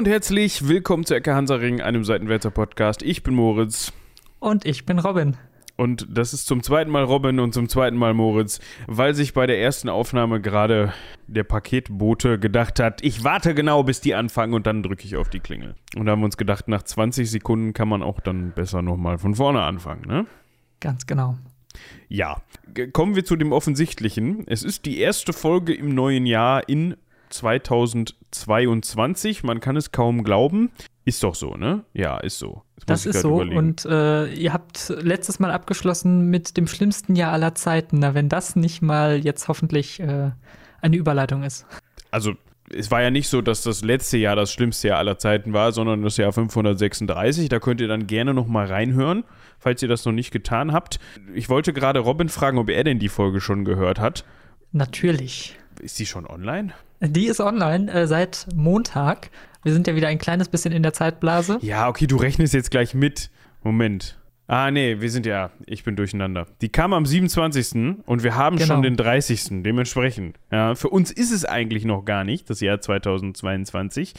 und herzlich willkommen zu Ecke Hansaring, einem Seitenwälzer Podcast. Ich bin Moritz. Und ich bin Robin. Und das ist zum zweiten Mal Robin und zum zweiten Mal Moritz, weil sich bei der ersten Aufnahme gerade der Paketbote gedacht hat, ich warte genau, bis die anfangen und dann drücke ich auf die Klingel. Und da haben wir uns gedacht, nach 20 Sekunden kann man auch dann besser nochmal von vorne anfangen, ne? Ganz genau. Ja, kommen wir zu dem Offensichtlichen. Es ist die erste Folge im neuen Jahr in 2022. Man kann es kaum glauben. Ist doch so, ne? Ja, ist so. Das ist so. Überlegen. Und äh, ihr habt letztes Mal abgeschlossen mit dem schlimmsten Jahr aller Zeiten. Na, wenn das nicht mal jetzt hoffentlich äh, eine Überleitung ist. Also, es war ja nicht so, dass das letzte Jahr das schlimmste Jahr aller Zeiten war, sondern das Jahr 536. Da könnt ihr dann gerne noch mal reinhören, falls ihr das noch nicht getan habt. Ich wollte gerade Robin fragen, ob er denn die Folge schon gehört hat. Natürlich. Ist die schon online? Die ist online äh, seit Montag. Wir sind ja wieder ein kleines bisschen in der Zeitblase. Ja, okay, du rechnest jetzt gleich mit. Moment. Ah, nee, wir sind ja, ich bin durcheinander. Die kam am 27. und wir haben genau. schon den 30. Dementsprechend. Ja, für uns ist es eigentlich noch gar nicht, das Jahr 2022.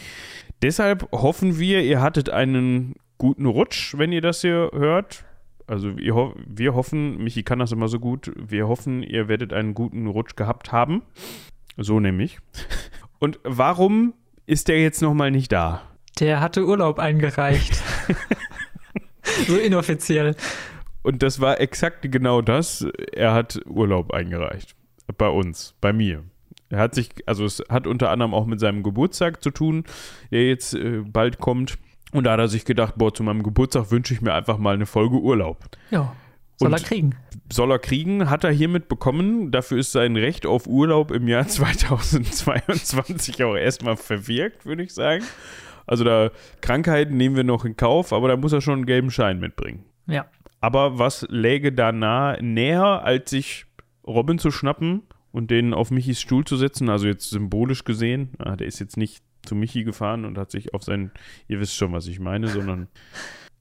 Deshalb hoffen wir, ihr hattet einen guten Rutsch, wenn ihr das hier hört. Also wir, wir hoffen, Michi kann das immer so gut, wir hoffen, ihr werdet einen guten Rutsch gehabt haben. So nämlich. Und warum ist der jetzt nochmal nicht da? Der hatte Urlaub eingereicht. so inoffiziell. Und das war exakt genau das. Er hat Urlaub eingereicht. Bei uns, bei mir. Er hat sich, also es hat unter anderem auch mit seinem Geburtstag zu tun, der jetzt äh, bald kommt. Und da hat er sich gedacht, boah, zu meinem Geburtstag wünsche ich mir einfach mal eine Folge Urlaub. Ja. Soll er kriegen. Soll er kriegen, hat er hiermit bekommen. Dafür ist sein Recht auf Urlaub im Jahr 2022 auch erstmal verwirkt, würde ich sagen. Also da Krankheiten nehmen wir noch in Kauf, aber da muss er schon einen gelben Schein mitbringen. Ja. Aber was läge da nah, näher, als sich Robin zu schnappen und den auf Michis Stuhl zu setzen? Also jetzt symbolisch gesehen. Ah, der ist jetzt nicht zu Michi gefahren und hat sich auf seinen, ihr wisst schon, was ich meine, sondern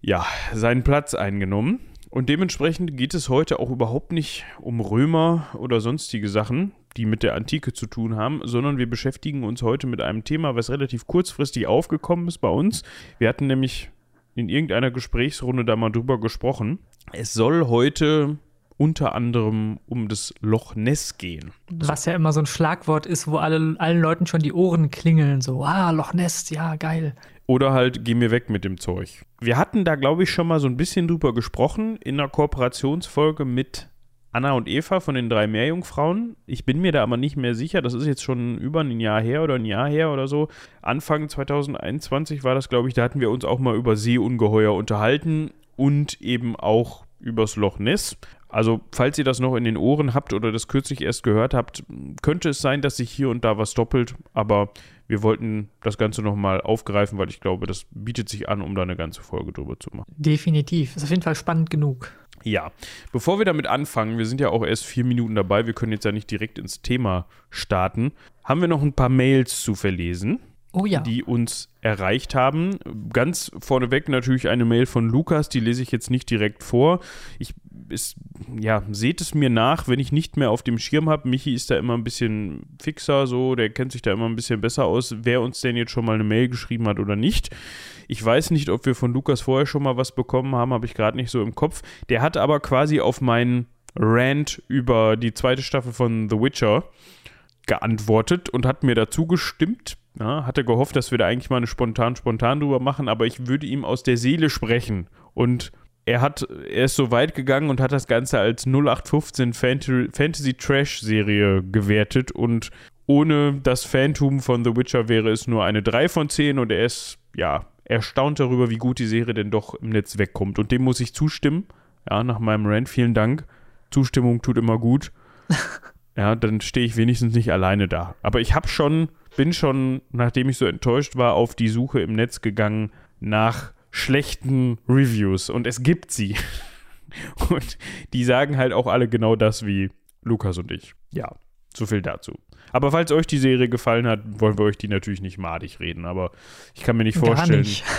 ja, seinen Platz eingenommen. Und dementsprechend geht es heute auch überhaupt nicht um Römer oder sonstige Sachen, die mit der Antike zu tun haben, sondern wir beschäftigen uns heute mit einem Thema, was relativ kurzfristig aufgekommen ist bei uns. Wir hatten nämlich in irgendeiner Gesprächsrunde da mal drüber gesprochen. Es soll heute unter anderem um das Loch Ness gehen. Was ja immer so ein Schlagwort ist, wo alle, allen Leuten schon die Ohren klingeln, so, ah, Loch Ness, ja, geil. Oder halt, geh mir weg mit dem Zeug. Wir hatten da, glaube ich, schon mal so ein bisschen drüber gesprochen in einer Kooperationsfolge mit Anna und Eva von den drei Meerjungfrauen. Ich bin mir da aber nicht mehr sicher. Das ist jetzt schon über ein Jahr her oder ein Jahr her oder so. Anfang 2021 war das, glaube ich. Da hatten wir uns auch mal über Seeungeheuer unterhalten und eben auch übers Loch Ness. Also, falls ihr das noch in den Ohren habt oder das kürzlich erst gehört habt, könnte es sein, dass sich hier und da was doppelt, aber wir wollten das Ganze nochmal aufgreifen, weil ich glaube, das bietet sich an, um da eine ganze Folge drüber zu machen. Definitiv. Ist auf jeden Fall spannend genug. Ja, bevor wir damit anfangen, wir sind ja auch erst vier Minuten dabei, wir können jetzt ja nicht direkt ins Thema starten, haben wir noch ein paar Mails zu verlesen. Oh ja. Die uns erreicht haben. Ganz vorneweg natürlich eine Mail von Lukas, die lese ich jetzt nicht direkt vor. Ich ist, ja, seht es mir nach, wenn ich nicht mehr auf dem Schirm habe. Michi ist da immer ein bisschen fixer, so, der kennt sich da immer ein bisschen besser aus, wer uns denn jetzt schon mal eine Mail geschrieben hat oder nicht. Ich weiß nicht, ob wir von Lukas vorher schon mal was bekommen haben, habe ich gerade nicht so im Kopf. Der hat aber quasi auf meinen Rant über die zweite Staffel von The Witcher geantwortet und hat mir dazu gestimmt. Ja, hatte gehofft, dass wir da eigentlich mal eine spontan spontan drüber machen, aber ich würde ihm aus der Seele sprechen und er hat, er ist so weit gegangen und hat das Ganze als 0815 Fantasy Trash Serie gewertet und ohne das Phantom von The Witcher wäre es nur eine 3 von 10 und er ist, ja, erstaunt darüber, wie gut die Serie denn doch im Netz wegkommt. Und dem muss ich zustimmen. Ja, nach meinem Rant, vielen Dank. Zustimmung tut immer gut. ja, dann stehe ich wenigstens nicht alleine da. Aber ich habe schon, bin schon, nachdem ich so enttäuscht war, auf die Suche im Netz gegangen nach schlechten Reviews und es gibt sie. Und die sagen halt auch alle genau das wie Lukas und ich. Ja, so viel dazu. Aber falls euch die Serie gefallen hat, wollen wir euch die natürlich nicht madig reden. Aber ich kann mir nicht vorstellen. Nicht.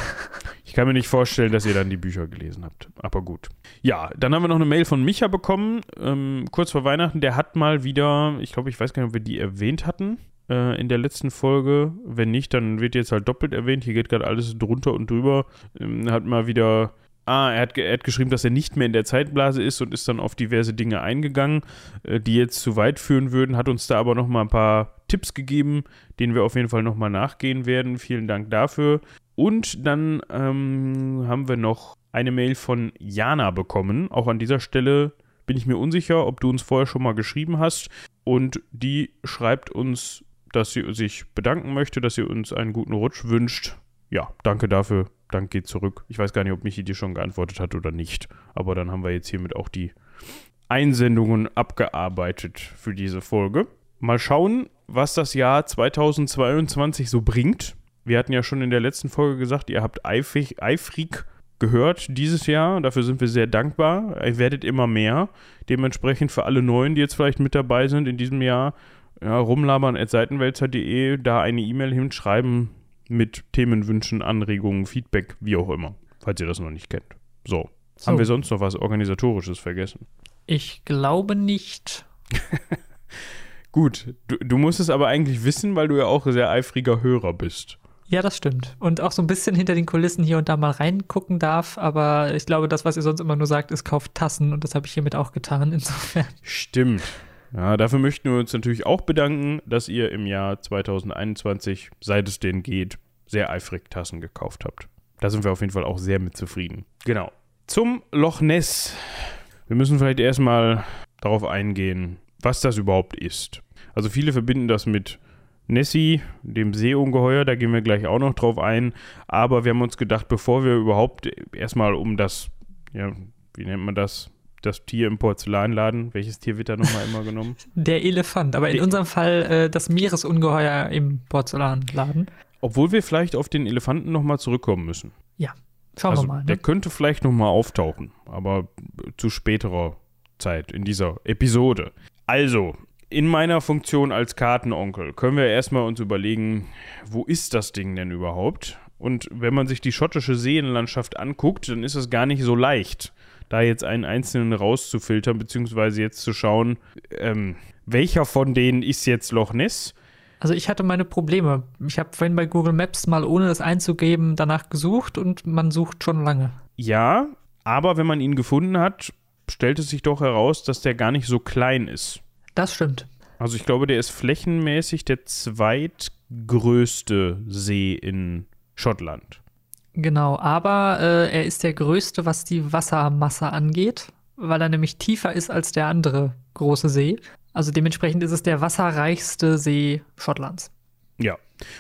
Ich kann mir nicht vorstellen, dass ihr dann die Bücher gelesen habt. Aber gut. Ja, dann haben wir noch eine Mail von Micha bekommen, ähm, kurz vor Weihnachten. Der hat mal wieder, ich glaube, ich weiß gar nicht, ob wir die erwähnt hatten. Äh, in der letzten Folge. Wenn nicht, dann wird jetzt halt doppelt erwähnt. Hier geht gerade alles drunter und drüber. Ähm, hat mal wieder Ah, er hat, er hat, geschrieben, dass er nicht mehr in der Zeitblase ist und ist dann auf diverse Dinge eingegangen, äh, die jetzt zu weit führen würden, hat uns da aber noch mal ein paar Tipps gegeben, denen wir auf jeden Fall noch mal nachgehen werden. Vielen Dank dafür. Und dann ähm, haben wir noch eine Mail von Jana bekommen. Auch an dieser Stelle bin ich mir unsicher, ob du uns vorher schon mal geschrieben hast. Und die schreibt uns, dass sie sich bedanken möchte, dass sie uns einen guten Rutsch wünscht. Ja, danke dafür. Dank geht zurück. Ich weiß gar nicht, ob Michi dir schon geantwortet hat oder nicht. Aber dann haben wir jetzt hiermit auch die Einsendungen abgearbeitet für diese Folge. Mal schauen, was das Jahr 2022 so bringt. Wir hatten ja schon in der letzten Folge gesagt, ihr habt eifrig, eifrig gehört dieses Jahr. Dafür sind wir sehr dankbar. Ihr werdet immer mehr. Dementsprechend für alle Neuen, die jetzt vielleicht mit dabei sind in diesem Jahr, ja, rumlabern at seitenwälzer.de, da eine E-Mail hinschreiben mit Themenwünschen, Anregungen, Feedback, wie auch immer, falls ihr das noch nicht kennt. So. so. Haben wir sonst noch was Organisatorisches vergessen? Ich glaube nicht. Gut, du, du musst es aber eigentlich wissen, weil du ja auch sehr eifriger Hörer bist. Ja, das stimmt. Und auch so ein bisschen hinter den Kulissen hier und da mal reingucken darf. Aber ich glaube, das, was ihr sonst immer nur sagt, ist kauft Tassen. Und das habe ich hiermit auch getan. Insofern. Stimmt. Ja, dafür möchten wir uns natürlich auch bedanken, dass ihr im Jahr 2021, seit es denn geht, sehr eifrig Tassen gekauft habt. Da sind wir auf jeden Fall auch sehr mit zufrieden. Genau. Zum Loch Ness. Wir müssen vielleicht erstmal darauf eingehen, was das überhaupt ist. Also viele verbinden das mit Nessie, dem Seeungeheuer, da gehen wir gleich auch noch drauf ein. Aber wir haben uns gedacht, bevor wir überhaupt erstmal um das, ja, wie nennt man das? Das Tier im Porzellanladen. Welches Tier wird da nochmal immer genommen? Der Elefant, aber in Der unserem Fall äh, das Meeresungeheuer im Porzellanladen. Obwohl wir vielleicht auf den Elefanten nochmal zurückkommen müssen. Ja, schauen also, wir mal. Ne? Der könnte vielleicht nochmal auftauchen, aber zu späterer Zeit in dieser Episode. Also, in meiner Funktion als Kartenonkel können wir erstmal uns überlegen, wo ist das Ding denn überhaupt? Und wenn man sich die schottische Seenlandschaft anguckt, dann ist es gar nicht so leicht, da jetzt einen einzelnen rauszufiltern, beziehungsweise jetzt zu schauen, ähm, welcher von denen ist jetzt Loch Ness? Also ich hatte meine Probleme. Ich habe vorhin bei Google Maps mal ohne das einzugeben danach gesucht und man sucht schon lange. Ja, aber wenn man ihn gefunden hat, stellt es sich doch heraus, dass der gar nicht so klein ist. Das stimmt. Also ich glaube, der ist flächenmäßig der zweitgrößte See in Schottland. Genau, aber äh, er ist der größte, was die Wassermasse angeht, weil er nämlich tiefer ist als der andere große See. Also dementsprechend ist es der wasserreichste See Schottlands. Ja,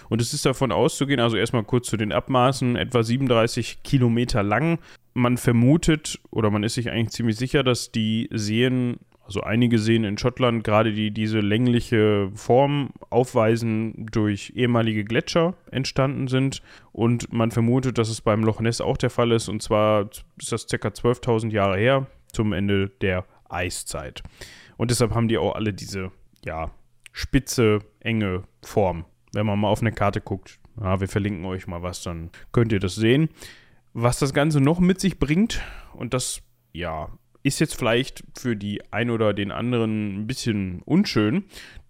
und es ist davon auszugehen, also erstmal kurz zu den Abmaßen, etwa 37 Kilometer lang. Man vermutet oder man ist sich eigentlich ziemlich sicher, dass die Seen also einige Seen in Schottland, gerade die diese längliche Form aufweisen, durch ehemalige Gletscher entstanden sind. Und man vermutet, dass es beim Loch Ness auch der Fall ist. Und zwar ist das ca. 12.000 Jahre her, zum Ende der Eiszeit. Und deshalb haben die auch alle diese, ja, spitze, enge Form. Wenn man mal auf eine Karte guckt, ja, wir verlinken euch mal was, dann könnt ihr das sehen. Was das Ganze noch mit sich bringt, und das, ja, ist jetzt vielleicht für die ein oder den anderen ein bisschen unschön.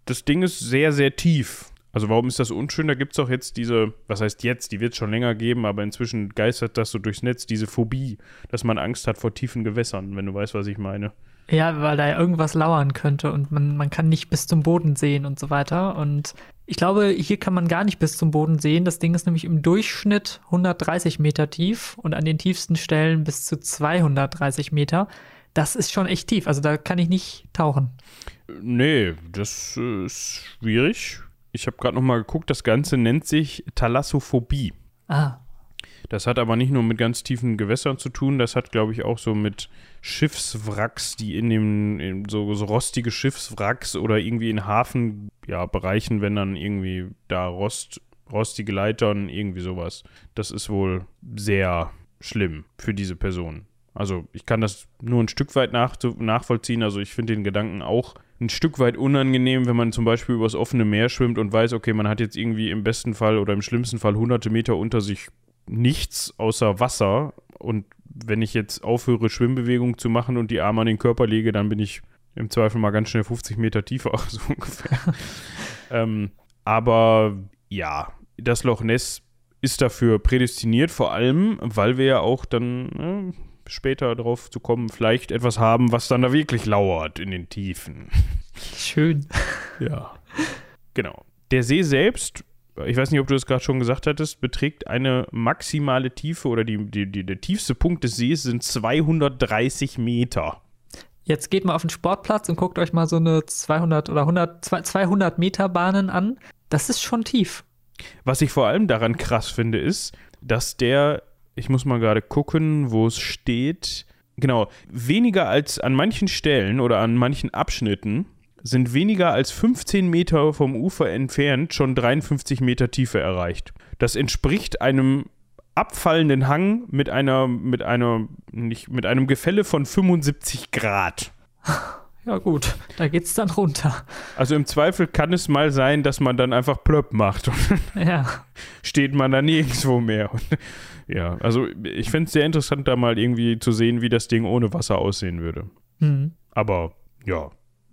Das Ding ist sehr, sehr tief. Also warum ist das unschön? Da gibt es auch jetzt diese, was heißt jetzt, die wird es schon länger geben, aber inzwischen geistert das so durchs Netz, diese Phobie, dass man Angst hat vor tiefen Gewässern, wenn du weißt, was ich meine. Ja, weil da ja irgendwas lauern könnte und man, man kann nicht bis zum Boden sehen und so weiter. Und ich glaube, hier kann man gar nicht bis zum Boden sehen. Das Ding ist nämlich im Durchschnitt 130 Meter tief und an den tiefsten Stellen bis zu 230 Meter das ist schon echt tief. Also da kann ich nicht tauchen. Nee, das ist schwierig. Ich habe gerade noch mal geguckt, das Ganze nennt sich Thalassophobie. Ah. Das hat aber nicht nur mit ganz tiefen Gewässern zu tun, das hat, glaube ich, auch so mit Schiffswracks, die in dem, in so, so, rostige Schiffswracks oder irgendwie in Hafenbereichen, ja, wenn dann irgendwie da Rost, rostige Leitern, irgendwie sowas. Das ist wohl sehr schlimm für diese Person. Also ich kann das nur ein Stück weit nach, nachvollziehen. Also ich finde den Gedanken auch ein Stück weit unangenehm, wenn man zum Beispiel übers offene Meer schwimmt und weiß, okay, man hat jetzt irgendwie im besten Fall oder im schlimmsten Fall hunderte Meter unter sich nichts außer Wasser. Und wenn ich jetzt aufhöre, Schwimmbewegungen zu machen und die Arme an den Körper lege, dann bin ich im Zweifel mal ganz schnell 50 Meter tiefer, so ungefähr. ähm, Aber ja, das Loch Ness ist dafür prädestiniert, vor allem, weil wir ja auch dann ne, später darauf zu kommen, vielleicht etwas haben, was dann da wirklich lauert in den Tiefen. Schön. Ja. Genau. Der See selbst, ich weiß nicht, ob du das gerade schon gesagt hattest, beträgt eine maximale Tiefe oder die, die, die, der tiefste Punkt des Sees sind 230 Meter. Jetzt geht mal auf den Sportplatz und guckt euch mal so eine 200 oder 100, 200 Meter Bahnen an. Das ist schon tief. Was ich vor allem daran krass finde, ist, dass der, ich muss mal gerade gucken, wo es steht, genau, weniger als an manchen Stellen oder an manchen Abschnitten sind weniger als 15 Meter vom Ufer entfernt schon 53 Meter Tiefe erreicht. Das entspricht einem abfallenden Hang mit einer, mit einer, nicht, mit einem Gefälle von 75 Grad. Ja, gut, da geht's dann runter. Also im Zweifel kann es mal sein, dass man dann einfach plöpp macht und Ja. steht man da nirgendwo mehr. Und, ja, also ich fände es sehr interessant, da mal irgendwie zu sehen, wie das Ding ohne Wasser aussehen würde. Hm. Aber ja,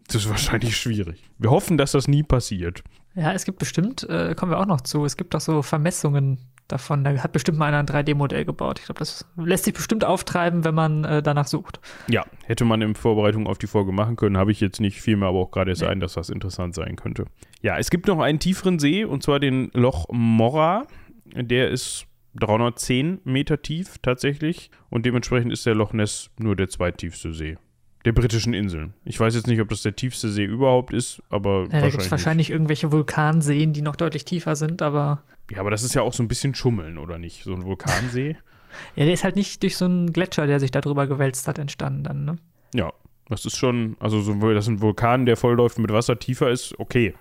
das ist wahrscheinlich schwierig. Wir hoffen, dass das nie passiert. Ja, es gibt bestimmt, äh, kommen wir auch noch zu, es gibt auch so Vermessungen davon. Da hat bestimmt mal einer ein 3D-Modell gebaut. Ich glaube, das lässt sich bestimmt auftreiben, wenn man äh, danach sucht. Ja, hätte man in Vorbereitung auf die Folge machen können, habe ich jetzt nicht viel mehr, aber auch gerade erst Nee. ein, dass das interessant sein könnte. Ja, es gibt noch einen tieferen See und zwar den Loch Morra. Der ist 310 Meter tief tatsächlich und dementsprechend ist der Loch Ness nur der zweittiefste See der britischen Inseln. Ich weiß jetzt nicht, ob das der tiefste See überhaupt ist, aber Ja, da gibt es wahrscheinlich. wahrscheinlich irgendwelche Vulkanseen, die noch deutlich tiefer sind, aber. Ja, aber das ist ja auch so ein bisschen Schummeln, oder nicht? So ein Vulkansee. ja, der ist halt nicht durch so einen Gletscher, der sich da drüber gewälzt hat, entstanden dann, ne? ja, das ist schon, also so, dass ein Vulkan, der vollläuft mit Wasser tiefer ist, okay.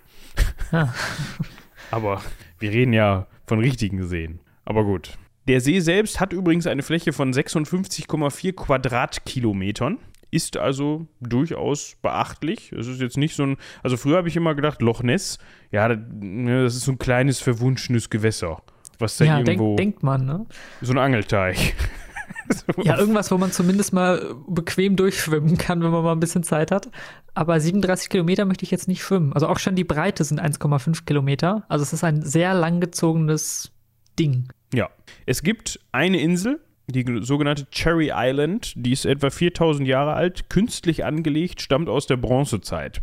Aber wir reden ja von richtigen Seen. Aber gut. Der See selbst hat übrigens eine Fläche von 56,4 Quadratkilometern. Ist also durchaus beachtlich. Es ist jetzt nicht so ein. Also früher habe ich immer gedacht, Loch Ness, ja, das, ne, ist so ein kleines, verwunschenes Gewässer. Was da Ja, irgendwo. denk, denkt man, ne? so ein Angelteich. So Ja, irgendwas, wo man zumindest mal bequem durchschwimmen kann, wenn man mal ein bisschen Zeit hat. Aber 37 Kilometer möchte ich jetzt nicht schwimmen. Also auch schon die Breite sind 1,5 Kilometer. Also es ist ein sehr langgezogenes Ding. Ja. Es gibt eine Insel, die sogenannte Cherry Island, die ist etwa 4000 Jahre alt, künstlich angelegt, stammt aus der Bronzezeit.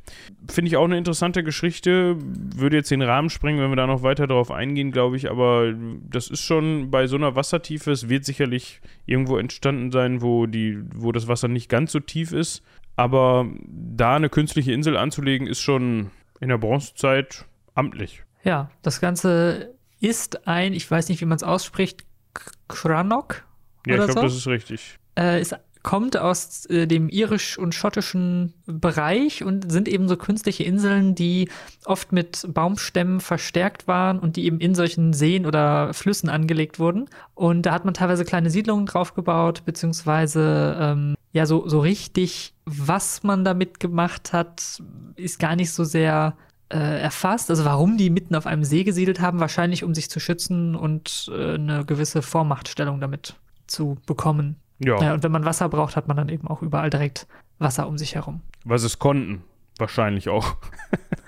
Finde ich auch eine interessante Geschichte, würde jetzt den Rahmen sprengen, wenn wir da noch weiter darauf eingehen, glaube ich, aber das ist schon bei so einer Wassertiefe, es wird sicherlich irgendwo entstanden sein, wo, die, wo das Wasser nicht ganz so tief ist, aber da eine künstliche Insel anzulegen, ist schon in der Bronzezeit amtlich. Ja, das Ganze ist ein, ich weiß nicht, wie man es ausspricht, K- Crannock Ja, oder ich glaube, so. das ist richtig. äh, es kommt aus äh, dem irisch- und schottischen Bereich und sind eben so künstliche Inseln, die oft mit Baumstämmen verstärkt waren und die eben in solchen Seen oder Flüssen angelegt wurden. Und da hat man teilweise kleine Siedlungen drauf gebaut, beziehungsweise ähm, ja, so, so richtig, was man damit gemacht hat, ist gar nicht so sehr erfasst. Also warum die mitten auf einem See gesiedelt haben, wahrscheinlich um sich zu schützen und äh, eine gewisse Vormachtstellung damit zu bekommen. Ja. Ja, und wenn man Wasser braucht, hat man dann eben auch überall direkt Wasser um sich herum. Was es konnten. Wahrscheinlich auch.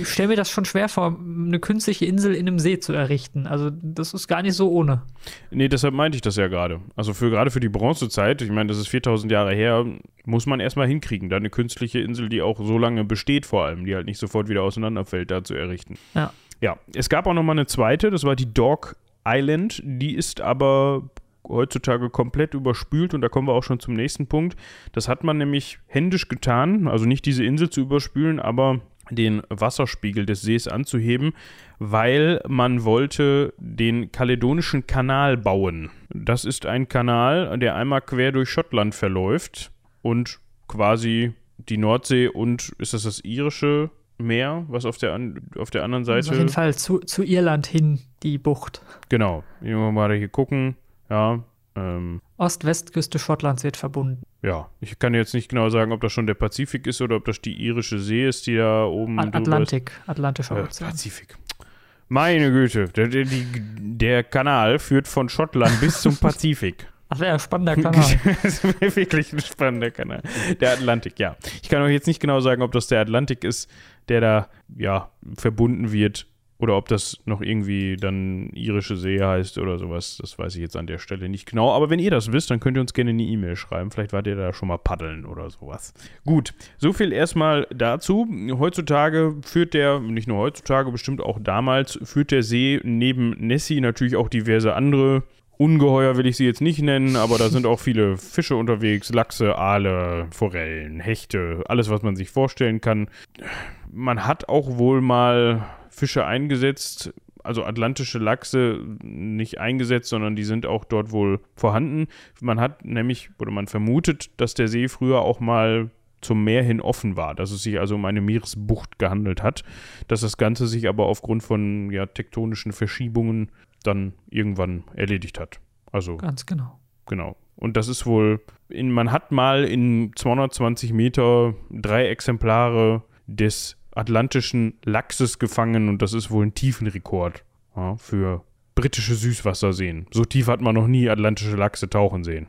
Ich stelle mir das schon schwer vor, eine künstliche Insel in einem See zu errichten. Also das ist gar nicht so ohne. Nee, deshalb meinte ich das ja gerade. Also für gerade für die Bronzezeit, ich meine, das ist 4000 Jahre her, muss man erstmal hinkriegen, da eine künstliche Insel, die auch so lange besteht vor allem, die halt nicht sofort wieder auseinanderfällt, da zu errichten. Ja. Ja, es gab auch noch mal eine zweite, das war die Dog Island, die ist aber heutzutage komplett überspült und da kommen wir auch schon zum nächsten Punkt. Das hat man nämlich händisch getan, also nicht diese Insel zu überspülen, aber den Wasserspiegel des Sees anzuheben, weil man wollte den Kaledonischen Kanal bauen. Das ist ein Kanal, der einmal quer durch Schottland verläuft und quasi die Nordsee und ist das das irische Meer, was auf der, an, auf der anderen Seite auf jeden Fall zu, zu Irland hin, die Bucht. Genau. Wir mal hier gucken. Ja. Ähm, Ost-Westküste Schottlands wird verbunden. ja. Ich kann jetzt nicht genau sagen, ob das schon der Pazifik ist oder ob das die irische See ist, die da oben A drüber Atlantik, Atlantischer Ist. Äh, Ozean. Pazifik. Meine Güte. Der, der, der Kanal führt von Schottland bis zum Pazifik. Ach, ein spannender Kanal. das wäre wirklich ein spannender Kanal. Der Atlantik, ja. Ich kann euch jetzt nicht genau sagen, ob das der Atlantik ist, der da, ja, verbunden wird Oder ob das noch irgendwie dann irische See heißt oder sowas, das weiß ich jetzt an der Stelle nicht genau. Aber wenn ihr das wisst, dann könnt ihr uns gerne eine E-Mail schreiben. Vielleicht wart ihr da schon mal paddeln oder sowas. Gut, so viel erstmal dazu. Heutzutage führt der, nicht nur heutzutage, bestimmt auch damals, führt der See neben Nessie natürlich auch diverse andere Ungeheuer will ich sie jetzt nicht nennen, aber da sind auch viele Fische unterwegs, Lachse, Aale, Forellen, Hechte, alles, was man sich vorstellen kann. Man hat auch wohl mal Fische eingesetzt, also atlantische Lachse nicht eingesetzt, sondern die sind auch dort wohl vorhanden. Man hat nämlich, oder man vermutet, dass der See früher auch mal zum Meer hin offen war, dass es sich also um eine Meeresbucht gehandelt hat, dass das Ganze sich aber aufgrund von ja, tektonischen Verschiebungen dann irgendwann erledigt hat. Also ganz genau. Genau. Und das ist wohl, in, man hat mal in 220 Meter drei Exemplare des atlantischen Lachses gefangen und das ist wohl ein Tiefenrekord ja, für britische Süßwasserseen. So tief hat man noch nie atlantische Lachse tauchen sehen.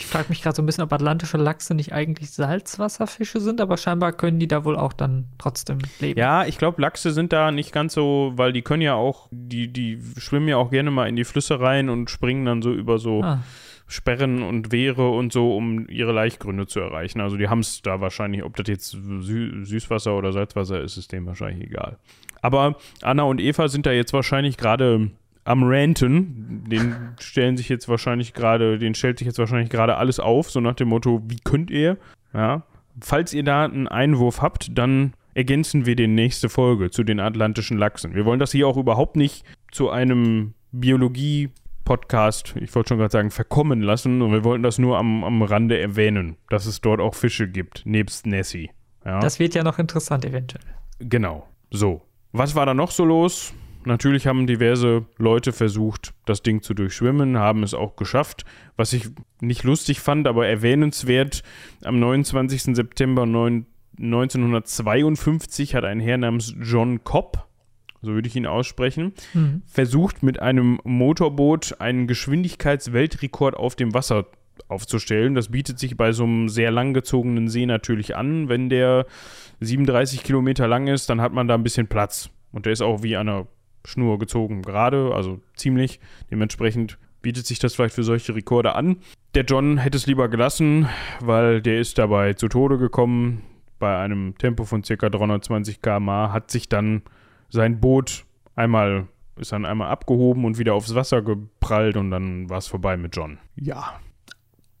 Ich frage mich gerade so ein bisschen, ob atlantische Lachse nicht eigentlich Salzwasserfische sind, aber scheinbar können die da wohl auch dann trotzdem leben. Ja, ich glaube, Lachse sind da nicht ganz so, weil die können ja auch, die, die schwimmen ja auch gerne mal in die Flüsse rein und springen dann so über so ah. Sperren und Wehre und so, um ihre Laichgründe zu erreichen. Also die haben es da wahrscheinlich, ob das jetzt Sü Süßwasser oder Salzwasser ist, ist dem wahrscheinlich egal. Aber Anna und Eva sind da jetzt wahrscheinlich gerade am Ranten. Den stellen sich jetzt wahrscheinlich gerade, den stellt sich jetzt wahrscheinlich gerade alles auf, so nach dem Motto, wie könnt ihr? Ja. Falls ihr da einen Einwurf habt, dann ergänzen wir die nächste Folge zu den atlantischen Lachsen. Wir wollen das hier auch überhaupt nicht zu einem Biologie-Podcast, ich wollte schon gerade sagen, verkommen lassen. Und wir wollten das nur am, am Rande erwähnen, dass es dort auch Fische gibt, nebst Nessie. Ja? Das wird ja noch interessant eventuell. Genau. So. Was war da noch so los? Natürlich haben diverse Leute versucht, das Ding zu durchschwimmen, haben es auch geschafft. Was ich nicht lustig fand, aber erwähnenswert, am 29. September 1952 hat ein Herr namens John Cobb, so würde ich ihn aussprechen, mhm. versucht mit einem Motorboot einen Geschwindigkeitsweltrekord auf dem Wasser aufzustellen. Das bietet sich bei so einem sehr langgezogenen See natürlich an. Wenn der 37 Kilometer lang ist, dann hat man da ein bisschen Platz. Und der ist auch wie an einer Schnur gezogen gerade, also ziemlich. Dementsprechend bietet sich das vielleicht für solche Rekorde an. Der John hätte es lieber gelassen, weil der ist dabei zu Tode gekommen. Bei einem Tempo von ca. 320 km/h hat sich dann sein Boot einmal ist dann einmal abgehoben und wieder aufs Wasser geprallt und dann war es vorbei mit John. Ja.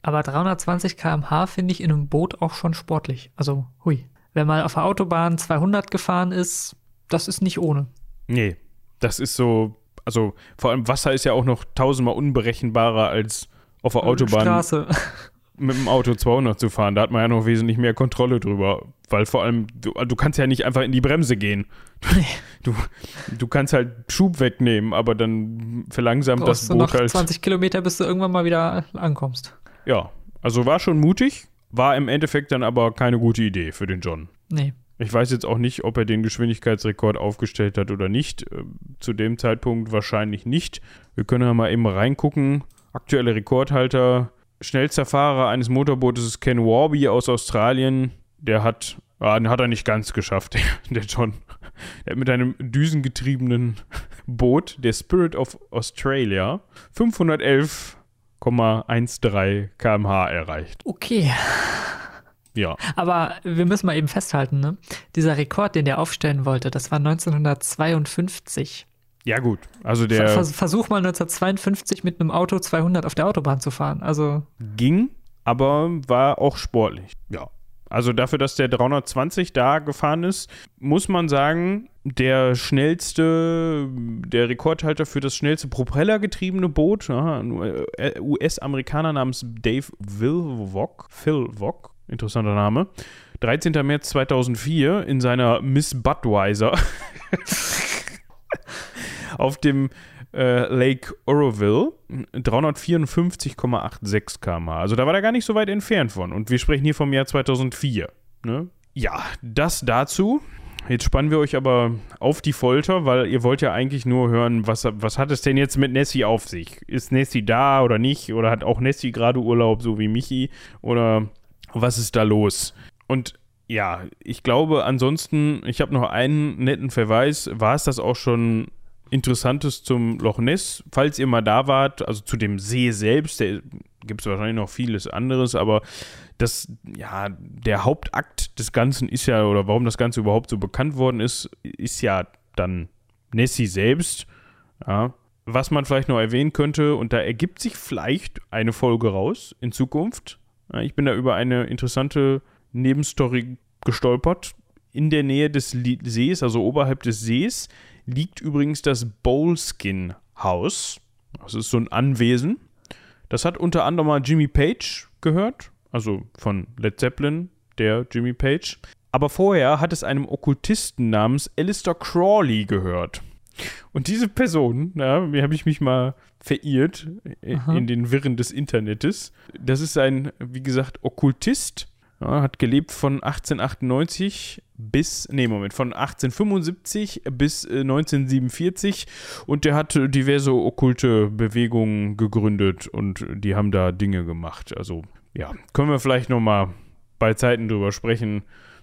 Aber 320 km/h finde ich in einem Boot auch schon sportlich. Also, hui. Wenn man auf der Autobahn 200 gefahren ist, das ist nicht ohne. Nee, das ist so, also vor allem Wasser ist ja auch noch tausendmal unberechenbarer als auf der Autobahn. Straße. Mit dem Auto 200 zu fahren, da hat man ja noch wesentlich mehr Kontrolle drüber. Weil vor allem, du, du kannst ja nicht einfach in die Bremse gehen. Du, du kannst halt Schub wegnehmen, aber dann verlangsamt Brauchst das Boot noch halt. 20 Kilometer, bis du irgendwann mal wieder ankommst. Ja, also war schon mutig, war im Endeffekt dann aber keine gute Idee für den John. Nee. Ich weiß jetzt auch nicht, ob er den Geschwindigkeitsrekord aufgestellt hat oder nicht. Äh, zu dem Zeitpunkt wahrscheinlich nicht. Wir können ja mal eben reingucken. Aktuelle Rekordhalter. Schnellster Fahrer eines Motorbootes ist Ken Warby aus Australien. Der hat, ah, hat er nicht ganz geschafft, der John. Der hat mit einem düsengetriebenen Boot, der Spirit of Australia, 511,13 km/h erreicht. Okay. Ja. Aber wir müssen mal eben festhalten, ne? Dieser Rekord, den der aufstellen wollte, das war 1952. Ja, gut. Also der. Vers versuch mal 1952 mit einem Auto 200 auf der Autobahn zu fahren. Also. Ging, aber war auch sportlich. Ja. Also dafür, dass der 320 da gefahren ist, muss man sagen, der schnellste, der Rekordhalter für das schnellste propellergetriebene Boot, ein US-Amerikaner namens Dave Wilvock, Phil Vock, interessanter Name. 13. März 2004 in seiner Miss Budweiser auf dem äh, Lake Oroville 354,86 km/h. Also da war er gar nicht so weit entfernt von. Und wir sprechen hier vom Jahr 2004. Ne? Ja, das dazu. Jetzt spannen wir euch aber auf die Folter, weil ihr wollt ja eigentlich nur hören, was, was hat es denn jetzt mit Nessie auf sich? Ist Nessie da oder nicht? Oder hat auch Nessie gerade Urlaub, so wie Michi? Oder was ist da los? Und ja, ich glaube ansonsten, ich habe noch einen netten Verweis, war es das auch schon Interessantes zum Loch Ness, falls ihr mal da wart, also zu dem See selbst, da gibt es wahrscheinlich noch vieles anderes, aber das, ja, der Hauptakt des Ganzen ist ja, oder warum das Ganze überhaupt so bekannt worden ist, ist ja dann Nessie selbst. Ja. Was man vielleicht noch erwähnen könnte, und da ergibt sich vielleicht eine Folge raus in Zukunft. Ja, ich bin da über eine interessante Nebenstory gestolpert. In der Nähe des Sees, also oberhalb des Sees, liegt übrigens das Boleskin Haus. Das ist so ein Anwesen. Das hat unter anderem mal Jimmy Page gehört, also von Led Zeppelin, der Jimmy Page. Aber vorher hat es einem Okkultisten namens Alistair Crawley gehört. Und diese Person, ja, mir habe ich mich mal verirrt Aha. in den Wirren des Internetes. Das ist ein, wie gesagt, Okkultist. Ja, hat gelebt von 1898 bis, nee, Moment, von 1875 bis äh, 1947 und der hat diverse okkulte Bewegungen gegründet und die haben da Dinge gemacht. Also, ja, können wir vielleicht nochmal bei Zeiten drüber sprechen.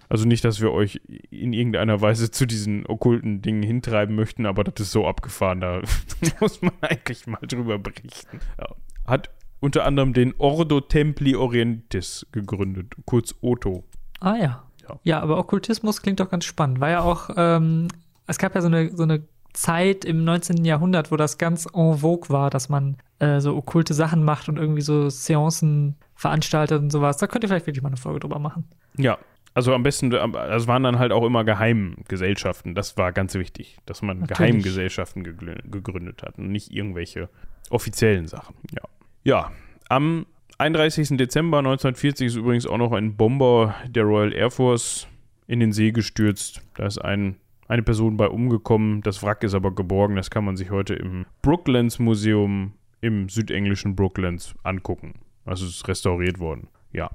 Also nicht, dass wir euch in irgendeiner Weise zu diesen okkulten Dingen hintreiben möchten, aber das ist so abgefahren, da muss man eigentlich mal drüber berichten. Ja. Hat unter anderem den Ordo Templi Orientis gegründet, kurz Otto. Ah ja. ja. Ja, aber Okkultismus klingt doch ganz spannend. War ja auch, ähm, es gab ja so eine, so eine Zeit im 19. Jahrhundert, wo das ganz en vogue war, dass man äh, so okkulte Sachen macht und irgendwie so Seancen veranstaltet und sowas. Da könnt ihr vielleicht wirklich mal eine Folge drüber machen. Ja, also am besten, es waren dann halt auch immer Geheimgesellschaften. Das war ganz wichtig, dass man Natürlich. Geheimgesellschaften gegründet hat und nicht irgendwelche offiziellen Sachen. Ja. Ja, am 31. Dezember 1940 ist übrigens auch noch ein Bomber der Royal Air Force in den See gestürzt. Da ist ein, eine Person bei umgekommen. Das Wrack ist aber geborgen. Das kann man sich heute im Brooklands Museum im südenglischen Brooklands angucken. Also es ist restauriert worden. Ja.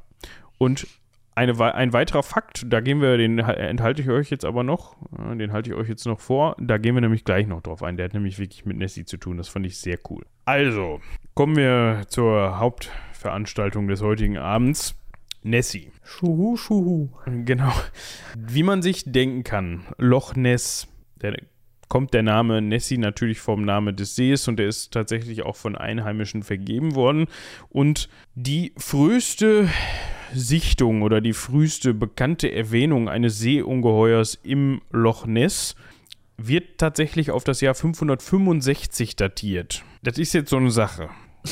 Und eine, ein weiterer Fakt, da gehen wir, den enthalte ich euch jetzt aber noch, den halte ich euch jetzt noch vor, da gehen wir nämlich gleich noch drauf ein. Der hat nämlich wirklich mit Nessie zu tun, das fand ich sehr cool. Also, kommen wir zur Hauptveranstaltung des heutigen Abends. Nessie. Schuhu, schuhu. Genau. Wie man sich denken kann, Loch Ness, der kommt der Name Nessie natürlich vom Namen des Sees und der ist tatsächlich auch von Einheimischen vergeben worden. Und die früheste Sichtung oder die früheste bekannte Erwähnung eines Seeungeheuers im Loch Ness wird tatsächlich auf das Jahr 565 datiert. Das ist jetzt so eine Sache.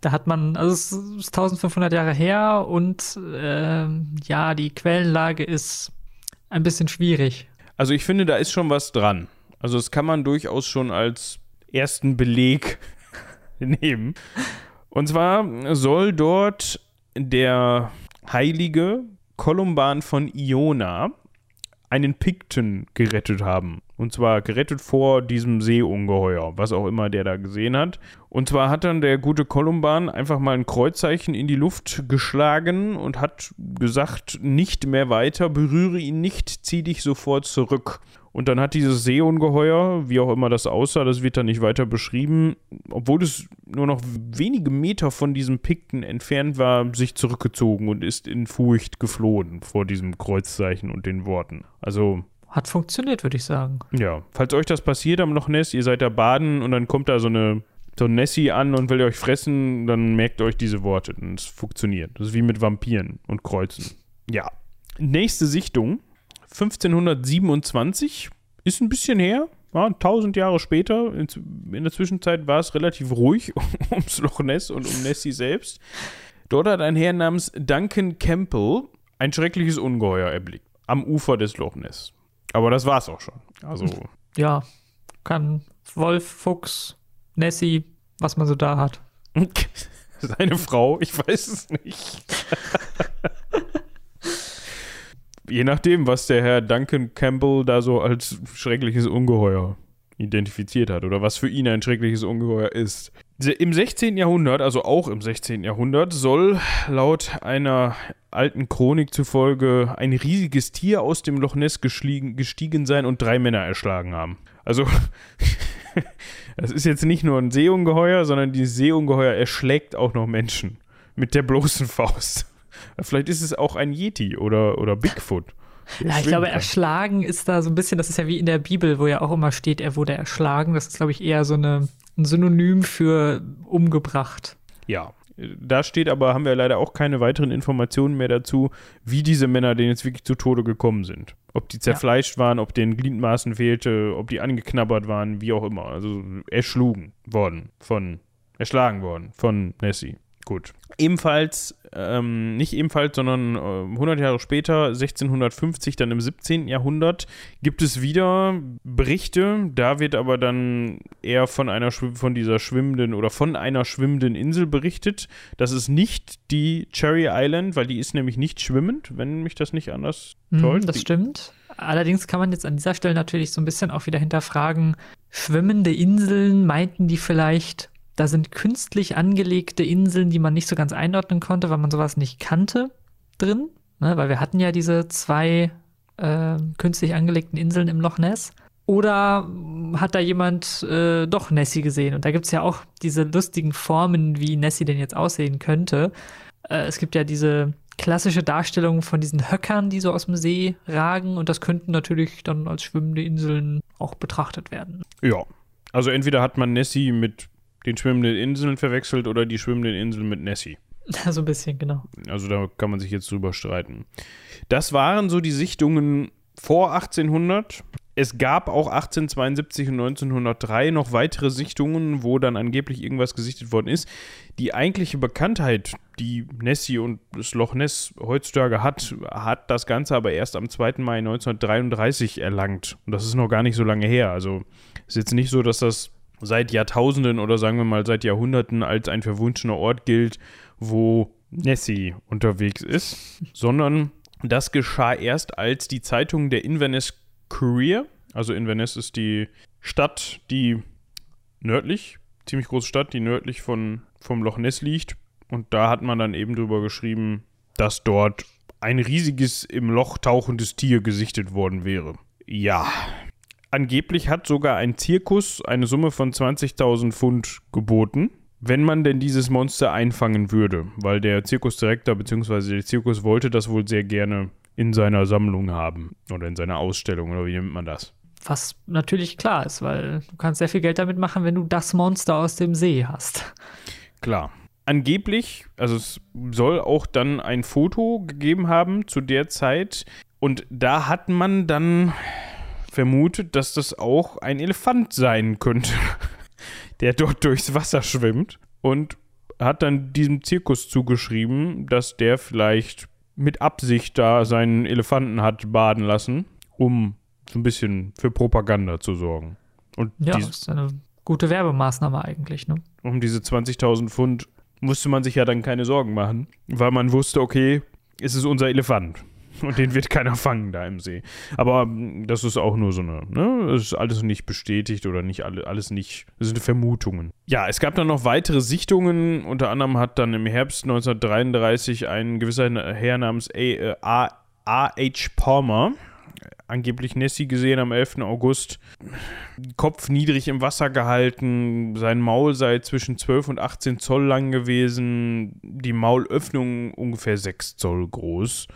Da hat man, also es ist 1500 Jahre her und äh, ja, die Quellenlage ist ein bisschen schwierig. Also ich finde, da ist schon was dran. Also das kann man durchaus schon als ersten Beleg nehmen. Und zwar soll dort der heilige Kolumban von Iona einen Pikten gerettet haben. Und zwar gerettet vor diesem Seeungeheuer, was auch immer der da gesehen hat. Und zwar hat dann der gute Kolumban einfach mal ein Kreuzzeichen in die Luft geschlagen und hat gesagt, nicht mehr weiter, berühre ihn nicht, zieh dich sofort zurück. Und dann hat dieses Seeungeheuer, wie auch immer das aussah, das wird dann nicht weiter beschrieben, obwohl es nur noch wenige Meter von diesem Pikten entfernt war, sich zurückgezogen und ist in Furcht geflohen vor diesem Kreuzzeichen und den Worten. Also. Hat funktioniert, würde ich sagen. Ja. Falls euch das passiert am Loch Ness, ihr seid da baden und dann kommt da so eine so ein Nessie an und will euch fressen, dann merkt euch diese Worte. Und es funktioniert. Das ist wie mit Vampiren und Kreuzen. Ja. Nächste Sichtung 1527 ist ein bisschen her. Ja, 1000 Jahre später, in, der Zwischenzeit war es relativ ruhig ums Loch Ness und um Nessie selbst. Dort hat ein Herr namens Duncan Campbell ein schreckliches Ungeheuer erblickt. Am Ufer des Loch Ness. Aber das war's auch schon. Also. Ja, kann Wolf, Fuchs, Nessie, was man so da hat. Seine Frau, ich weiß es nicht. Je nachdem, was der Herr Duncan Campbell da so als schreckliches Ungeheuer identifiziert hat oder was für ihn ein schreckliches Ungeheuer ist. Im 16. Jahrhundert, also auch im 16. Jahrhundert, soll laut einer alten Chronik zufolge ein riesiges Tier aus dem Loch Ness gestiegen sein und drei Männer erschlagen haben. Also, das ist jetzt nicht nur ein Seeungeheuer, sondern dieses Seeungeheuer erschlägt auch noch Menschen mit der bloßen Faust. Vielleicht ist es auch ein Yeti oder, oder Bigfoot. Ja, ich glaube, kann. erschlagen ist da so ein bisschen, das ist ja wie in der Bibel, wo ja auch immer steht, er wurde erschlagen. Das ist, glaube ich, eher so eine, ein Synonym für umgebracht. Ja, da steht aber, haben wir leider auch keine weiteren Informationen mehr dazu, wie diese Männer denn jetzt wirklich zu Tode gekommen sind. Ob die zerfleischt ja. waren, ob denen Gliedmaßen fehlte, ob die angeknabbert waren, wie auch immer. Also erschlugen worden von, erschlagen worden von Nessie. Gut. Ebenfalls, ähm, nicht ebenfalls, sondern äh, 100 Jahre später, 1650, dann im 17. Jahrhundert, gibt es wieder Berichte. Da wird aber dann eher von einer von dieser schwimmenden oder von einer schwimmenden Insel berichtet. Das ist nicht die Cherry Island, weil die ist nämlich nicht schwimmend, wenn mich das nicht anders mhm, täuscht. das stimmt. Allerdings kann man jetzt an dieser Stelle natürlich so ein bisschen auch wieder hinterfragen, schwimmende Inseln, meinten die vielleicht da sind künstlich angelegte Inseln, die man nicht so ganz einordnen konnte, weil man sowas nicht kannte, drin. Ne? Weil wir hatten ja diese zwei äh, künstlich angelegten Inseln im Loch Ness. Oder hat da jemand äh, doch Nessie gesehen? Und da gibt es ja auch diese lustigen Formen, wie Nessie denn jetzt aussehen könnte. Äh, es gibt ja diese klassische Darstellung von diesen Höckern, die so aus dem See ragen. Und das könnten natürlich dann als schwimmende Inseln auch betrachtet werden. Ja. Also entweder hat man Nessie mit den schwimmenden Inseln verwechselt oder die schwimmenden Inseln mit Nessie. So ein bisschen, genau. Also da kann man sich jetzt drüber streiten. Das waren so die Sichtungen vor 1800. Es gab auch 1872 und 1903 noch weitere Sichtungen, wo dann angeblich irgendwas gesichtet worden ist. Die eigentliche Bekanntheit, die Nessie und das Loch Ness heutzutage hat, hat das Ganze aber erst am 2. Mai 1933 erlangt. Und das ist noch gar nicht so lange her. Also ist jetzt nicht so, dass das seit Jahrtausenden oder sagen wir mal seit Jahrhunderten als ein verwunschener Ort gilt, wo Nessie unterwegs ist, sondern das geschah erst, als die Zeitung der Inverness Courier, also Inverness ist die Stadt, die nördlich, ziemlich große Stadt, die nördlich von, vom Loch Ness liegt. Und da hat man dann eben drüber geschrieben, dass dort ein riesiges im Loch tauchendes Tier gesichtet worden wäre. Ja, Angeblich hat sogar ein Zirkus eine Summe von 20.000 Pfund geboten, wenn man denn dieses Monster einfangen würde, weil der Zirkusdirektor bzw. der Zirkus wollte das wohl sehr gerne in seiner Sammlung haben oder in seiner Ausstellung oder wie nennt man das? Was natürlich klar ist, weil du kannst sehr viel Geld damit machen, wenn du das Monster aus dem See hast. Klar. Angeblich, also es soll auch dann ein Foto gegeben haben zu der Zeit und da hat man dann vermutet, dass das auch ein Elefant sein könnte, der dort durchs Wasser schwimmt und hat dann diesem Zirkus zugeschrieben, dass der vielleicht mit Absicht da seinen Elefanten hat baden lassen, um so ein bisschen für Propaganda zu sorgen. Und ja, das ist eine gute Werbemaßnahme eigentlich, ne? Um diese 20.000 Pfund musste man sich ja dann keine Sorgen machen, weil man wusste, okay, es ist unser Elefant. Und den wird keiner fangen da im See. Aber mm, das ist auch nur so eine, ne? Das ist alles nicht bestätigt oder nicht alle, alles nicht, das sind Vermutungen. Ja, es gab dann noch weitere Sichtungen. Unter anderem hat dann im Herbst 1933 ein gewisser Herr namens A.H. Palmer angeblich Nessie gesehen am 11. August. Kopf niedrig im Wasser gehalten, sein Maul sei zwischen 12 und 18 Zoll lang gewesen, die Maulöffnung ungefähr 6 Zoll groß.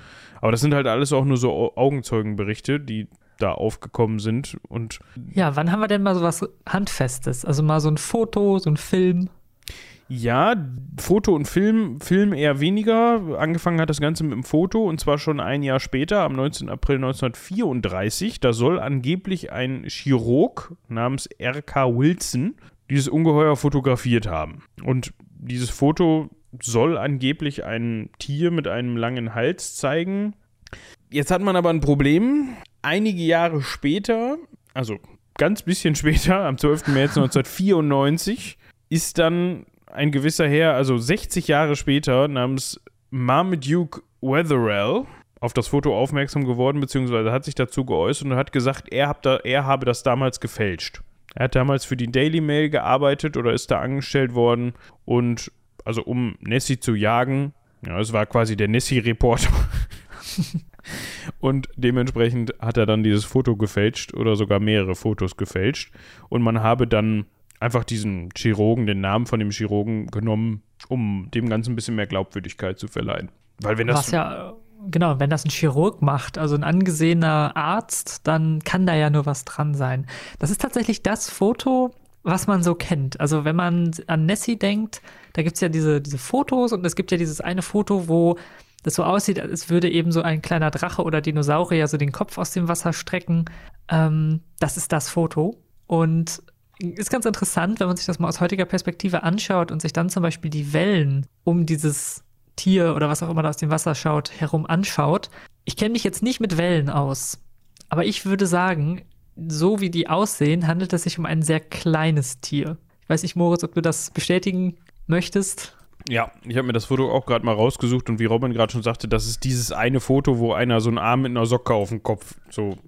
Aber das sind halt alles auch nur so Augenzeugenberichte, die da aufgekommen sind. Und ja, wann haben wir denn mal so was Handfestes? Also mal so ein Foto, so ein Film? Ja, Foto und Film, Film eher weniger. Angefangen hat das Ganze mit dem Foto und zwar schon ein Jahr später, am 19. April 1934. Da soll angeblich ein Chirurg namens R.K. Wilson dieses Ungeheuer fotografiert haben. Und dieses Foto soll angeblich ein Tier mit einem langen Hals zeigen. Jetzt hat man aber ein Problem. Einige Jahre später, also ganz bisschen später, am 12. März 1994, ist dann ein gewisser Herr, also 60 Jahre später, namens Marmaduke Wetherell auf das Foto aufmerksam geworden, beziehungsweise hat sich dazu geäußert und hat gesagt, er, da, er habe das damals gefälscht. Er hat damals für die Daily Mail gearbeitet oder ist da angestellt worden und also um Nessie zu jagen. Ja, es war quasi der Nessie-Reporter. und dementsprechend hat er dann dieses Foto gefälscht oder sogar mehrere Fotos gefälscht. Und man habe dann einfach diesen Chirurgen, den Namen von dem Chirurgen genommen, um dem Ganzen ein bisschen mehr Glaubwürdigkeit zu verleihen. Weil wenn das. Was ja, genau, wenn das ein Chirurg macht, also ein angesehener Arzt, dann kann da ja nur was dran sein. Das ist tatsächlich das Foto, was man so kennt. Also wenn man an Nessie denkt, da gibt es ja diese, diese Fotos und es gibt ja dieses eine Foto, wo das so aussieht, als würde eben so ein kleiner Drache oder Dinosaurier so den Kopf aus dem Wasser strecken. Ähm, das ist das Foto. Und ist ganz interessant, wenn man sich das mal aus heutiger Perspektive anschaut und sich dann zum Beispiel die Wellen um dieses Tier oder was auch immer da aus dem Wasser schaut, herum anschaut. Ich kenne mich jetzt nicht mit Wellen aus, aber ich würde sagen, so wie die aussehen, handelt es sich um ein sehr kleines Tier. Ich weiß nicht, Moritz, ob du das bestätigen möchtest. Ja, ich habe mir das Foto auch gerade mal rausgesucht und wie Robin gerade schon sagte, das ist dieses eine Foto, wo einer so einen Arm mit einer Socke auf dem Kopf so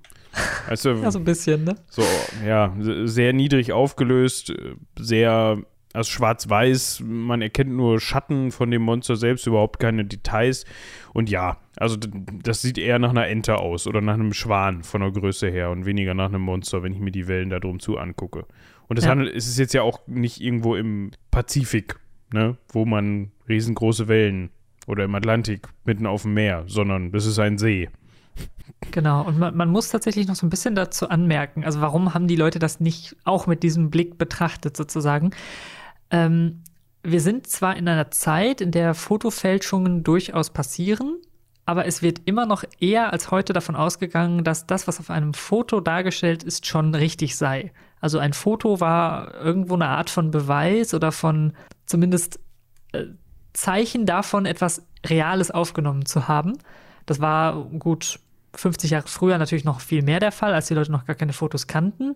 Weißt du, ja, so ein bisschen, ne? So, ja, sehr niedrig aufgelöst, sehr also schwarz-weiß, man erkennt nur Schatten von dem Monster selbst, überhaupt keine Details. Und ja, also das sieht eher nach einer Ente aus oder nach einem Schwan von der Größe her und weniger nach einem Monster, wenn ich mir die Wellen da drum zu angucke. Und es, ja. handelt, es ist jetzt ja auch nicht irgendwo im Pazifik, ne, wo man riesengroße Wellen oder im Atlantik mitten auf dem Meer, sondern das ist ein See. Genau, und man, man, muss tatsächlich noch so ein bisschen dazu anmerken, also warum haben die Leute das nicht auch mit diesem Blick betrachtet sozusagen? Ähm, wir sind zwar in einer Zeit, in der Fotofälschungen durchaus passieren, aber es wird immer noch eher als heute davon ausgegangen, dass das, was auf einem Foto dargestellt ist, schon richtig sei. Also ein Foto war irgendwo eine Art von Beweis oder von zumindest äh, Zeichen davon, etwas Reales aufgenommen zu haben. Das war gut 50 Jahre früher natürlich noch viel mehr der Fall, als die Leute noch gar keine Fotos kannten.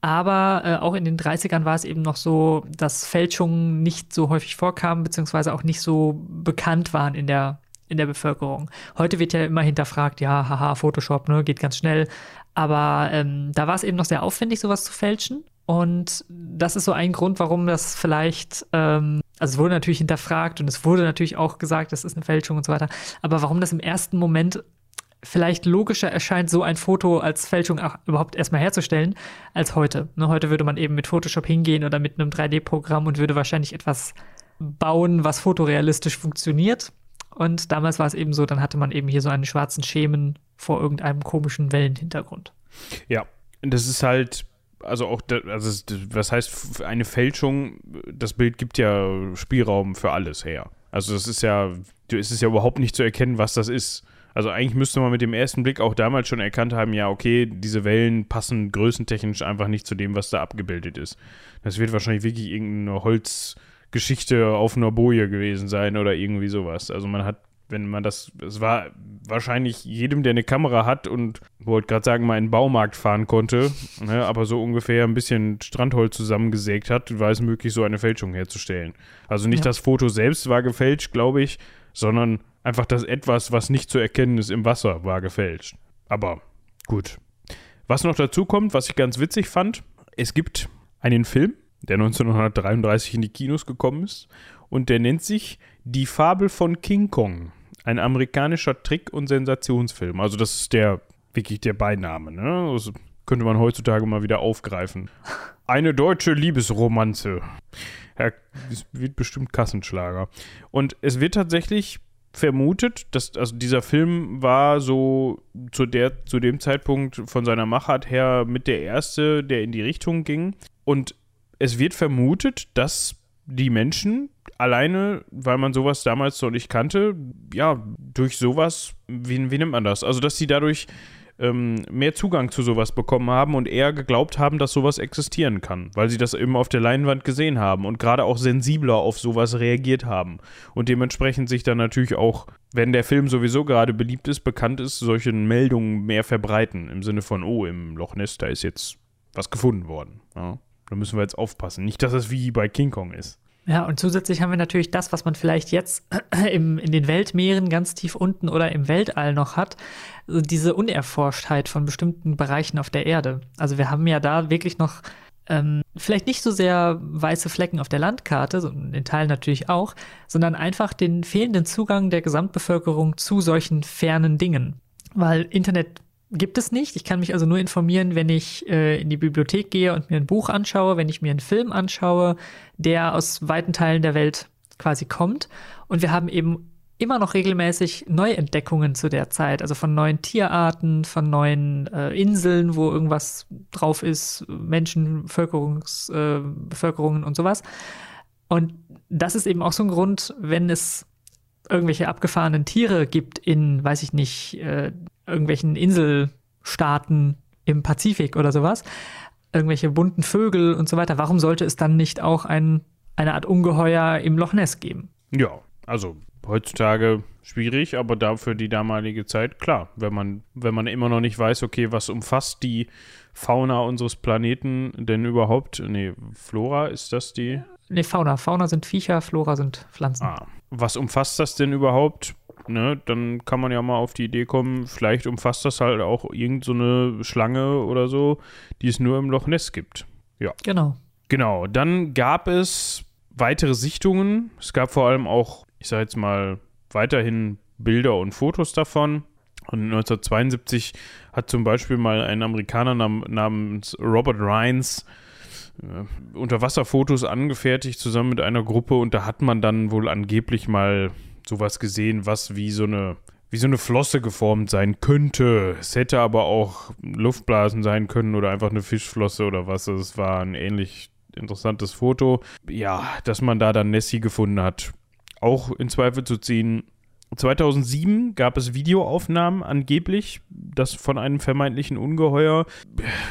Aber äh, auch in den 30ern war es eben noch so, dass Fälschungen nicht so häufig vorkamen, beziehungsweise auch nicht so bekannt waren in der, in der Bevölkerung. Heute wird ja immer hinterfragt, ja, haha, Photoshop, ne, geht ganz schnell. Aber ähm, da war es eben noch sehr aufwendig, sowas zu fälschen. Und das ist so ein Grund, warum das vielleicht, ähm, also es wurde natürlich hinterfragt und es wurde natürlich auch gesagt, das ist eine Fälschung und so weiter. Aber warum das im ersten Moment vielleicht logischer erscheint, so ein Foto als Fälschung auch überhaupt erstmal herzustellen, als heute. Ne, heute würde man eben mit Photoshop hingehen oder mit einem 3D-Programm und würde wahrscheinlich etwas bauen, was fotorealistisch funktioniert. Und damals war es eben so, dann hatte man eben hier so einen schwarzen Schemen vor irgendeinem komischen Wellenhintergrund. Ja, das ist halt, also auch, also was heißt eine Fälschung? Das Bild gibt ja Spielraum für alles her. Also das ist ja, es ist ja überhaupt nicht zu erkennen, was das ist. Also eigentlich müsste man mit dem ersten Blick auch damals schon erkannt haben, ja, okay, diese Wellen passen größentechnisch einfach nicht zu dem, was da abgebildet ist. Das wird wahrscheinlich wirklich irgendeine Holzgeschichte auf einer Boje gewesen sein oder irgendwie sowas. Also man hat, wenn man das, es war wahrscheinlich jedem, der eine Kamera hat und wollte gerade sagen, mal in den Baumarkt fahren konnte, ne, aber so ungefähr ein bisschen Strandholz zusammengesägt hat, war es möglich, so eine Fälschung herzustellen. Also nicht ja. das Foto selbst war gefälscht, glaube ich, sondern Einfach das etwas, was nicht zu erkennen ist im Wasser, war gefälscht. Aber gut. Was noch dazu kommt, was ich ganz witzig fand, es gibt einen Film, der 1933 in die Kinos gekommen ist und der nennt sich Die Fabel von King Kong. Ein amerikanischer Trick- und Sensationsfilm. Also das ist der wirklich der Beiname. Ne? Das könnte man heutzutage mal wieder aufgreifen. Eine deutsche Liebesromanze. Ja, das wird bestimmt Kassenschlager. Und es wird tatsächlich vermutet, dass also dieser Film war so zu der zu dem Zeitpunkt von seiner Machart her mit der erste, der in die Richtung ging und es wird vermutet, dass die Menschen alleine, weil man sowas damals noch nicht kannte, ja, durch sowas, wie, wie nimmt man das? Also, dass sie dadurch ähm, mehr Zugang zu sowas bekommen haben und eher geglaubt haben, dass sowas existieren kann, weil sie das eben auf der Leinwand gesehen haben und gerade auch sensibler auf sowas reagiert haben und dementsprechend sich dann natürlich auch, wenn der Film sowieso gerade beliebt ist, bekannt ist, solche Meldungen mehr verbreiten im Sinne von, oh, im Loch Ness, da ist jetzt was gefunden worden. Ja, da müssen wir jetzt aufpassen. Nicht, dass es wie bei King Kong ist. Ja, und zusätzlich haben wir natürlich das, was man vielleicht jetzt im, in den Weltmeeren ganz tief unten oder im Weltall noch hat, also diese Unerforschtheit von bestimmten Bereichen auf der Erde. Also wir haben ja da wirklich noch ähm, vielleicht nicht so sehr weiße Flecken auf der Landkarte, so in Teilen natürlich auch, sondern einfach den fehlenden Zugang der Gesamtbevölkerung zu solchen fernen Dingen. Weil Internet gibt es nicht. Ich kann mich also nur informieren, wenn ich äh, in die Bibliothek gehe und mir ein Buch anschaue, wenn ich mir einen Film anschaue, der aus weiten Teilen der Welt quasi kommt. Und wir haben eben immer noch regelmäßig Neuentdeckungen zu der Zeit, also von neuen Tierarten, von neuen äh, Inseln, wo irgendwas drauf ist, Menschen, Bevölkerungs, äh, Bevölkerungen und sowas. Und das ist eben auch so ein Grund, wenn es irgendwelche abgefahrenen Tiere gibt in, weiß ich nicht, äh, irgendwelchen Inselstaaten im Pazifik oder sowas, irgendwelche bunten Vögel und so weiter, warum sollte es dann nicht auch ein, eine Art Ungeheuer im Loch Ness geben? Ja, also heutzutage schwierig, aber dafür die damalige Zeit klar. Wenn man, wenn man immer noch nicht weiß, okay, was umfasst die Fauna unseres Planeten denn überhaupt? Nee, Flora ist das die? Nee, Fauna. Fauna sind Viecher, Flora sind Pflanzen. Ah, was umfasst das denn überhaupt? Ne, dann kann man ja mal auf die Idee kommen, vielleicht umfasst das halt auch irgendeine so Schlange oder so, die es nur im Loch Ness gibt. Ja. Genau. Genau. Dann gab es weitere Sichtungen. Es gab vor allem auch, ich sage jetzt mal, weiterhin Bilder und Fotos davon. Und 1972 hat zum Beispiel mal ein Amerikaner nam namens Robert Rhines äh, Unterwasserfotos angefertigt zusammen mit einer Gruppe und da hat man dann wohl angeblich mal sowas gesehen, was wie so eine wie so eine Flosse geformt sein könnte. Es hätte aber auch Luftblasen sein können oder einfach eine Fischflosse oder was. Es war ein ähnlich interessantes Foto. Ja, dass man da dann Nessie gefunden hat, auch in Zweifel zu ziehen. 2007 gab es Videoaufnahmen angeblich, das von einem vermeintlichen Ungeheuer.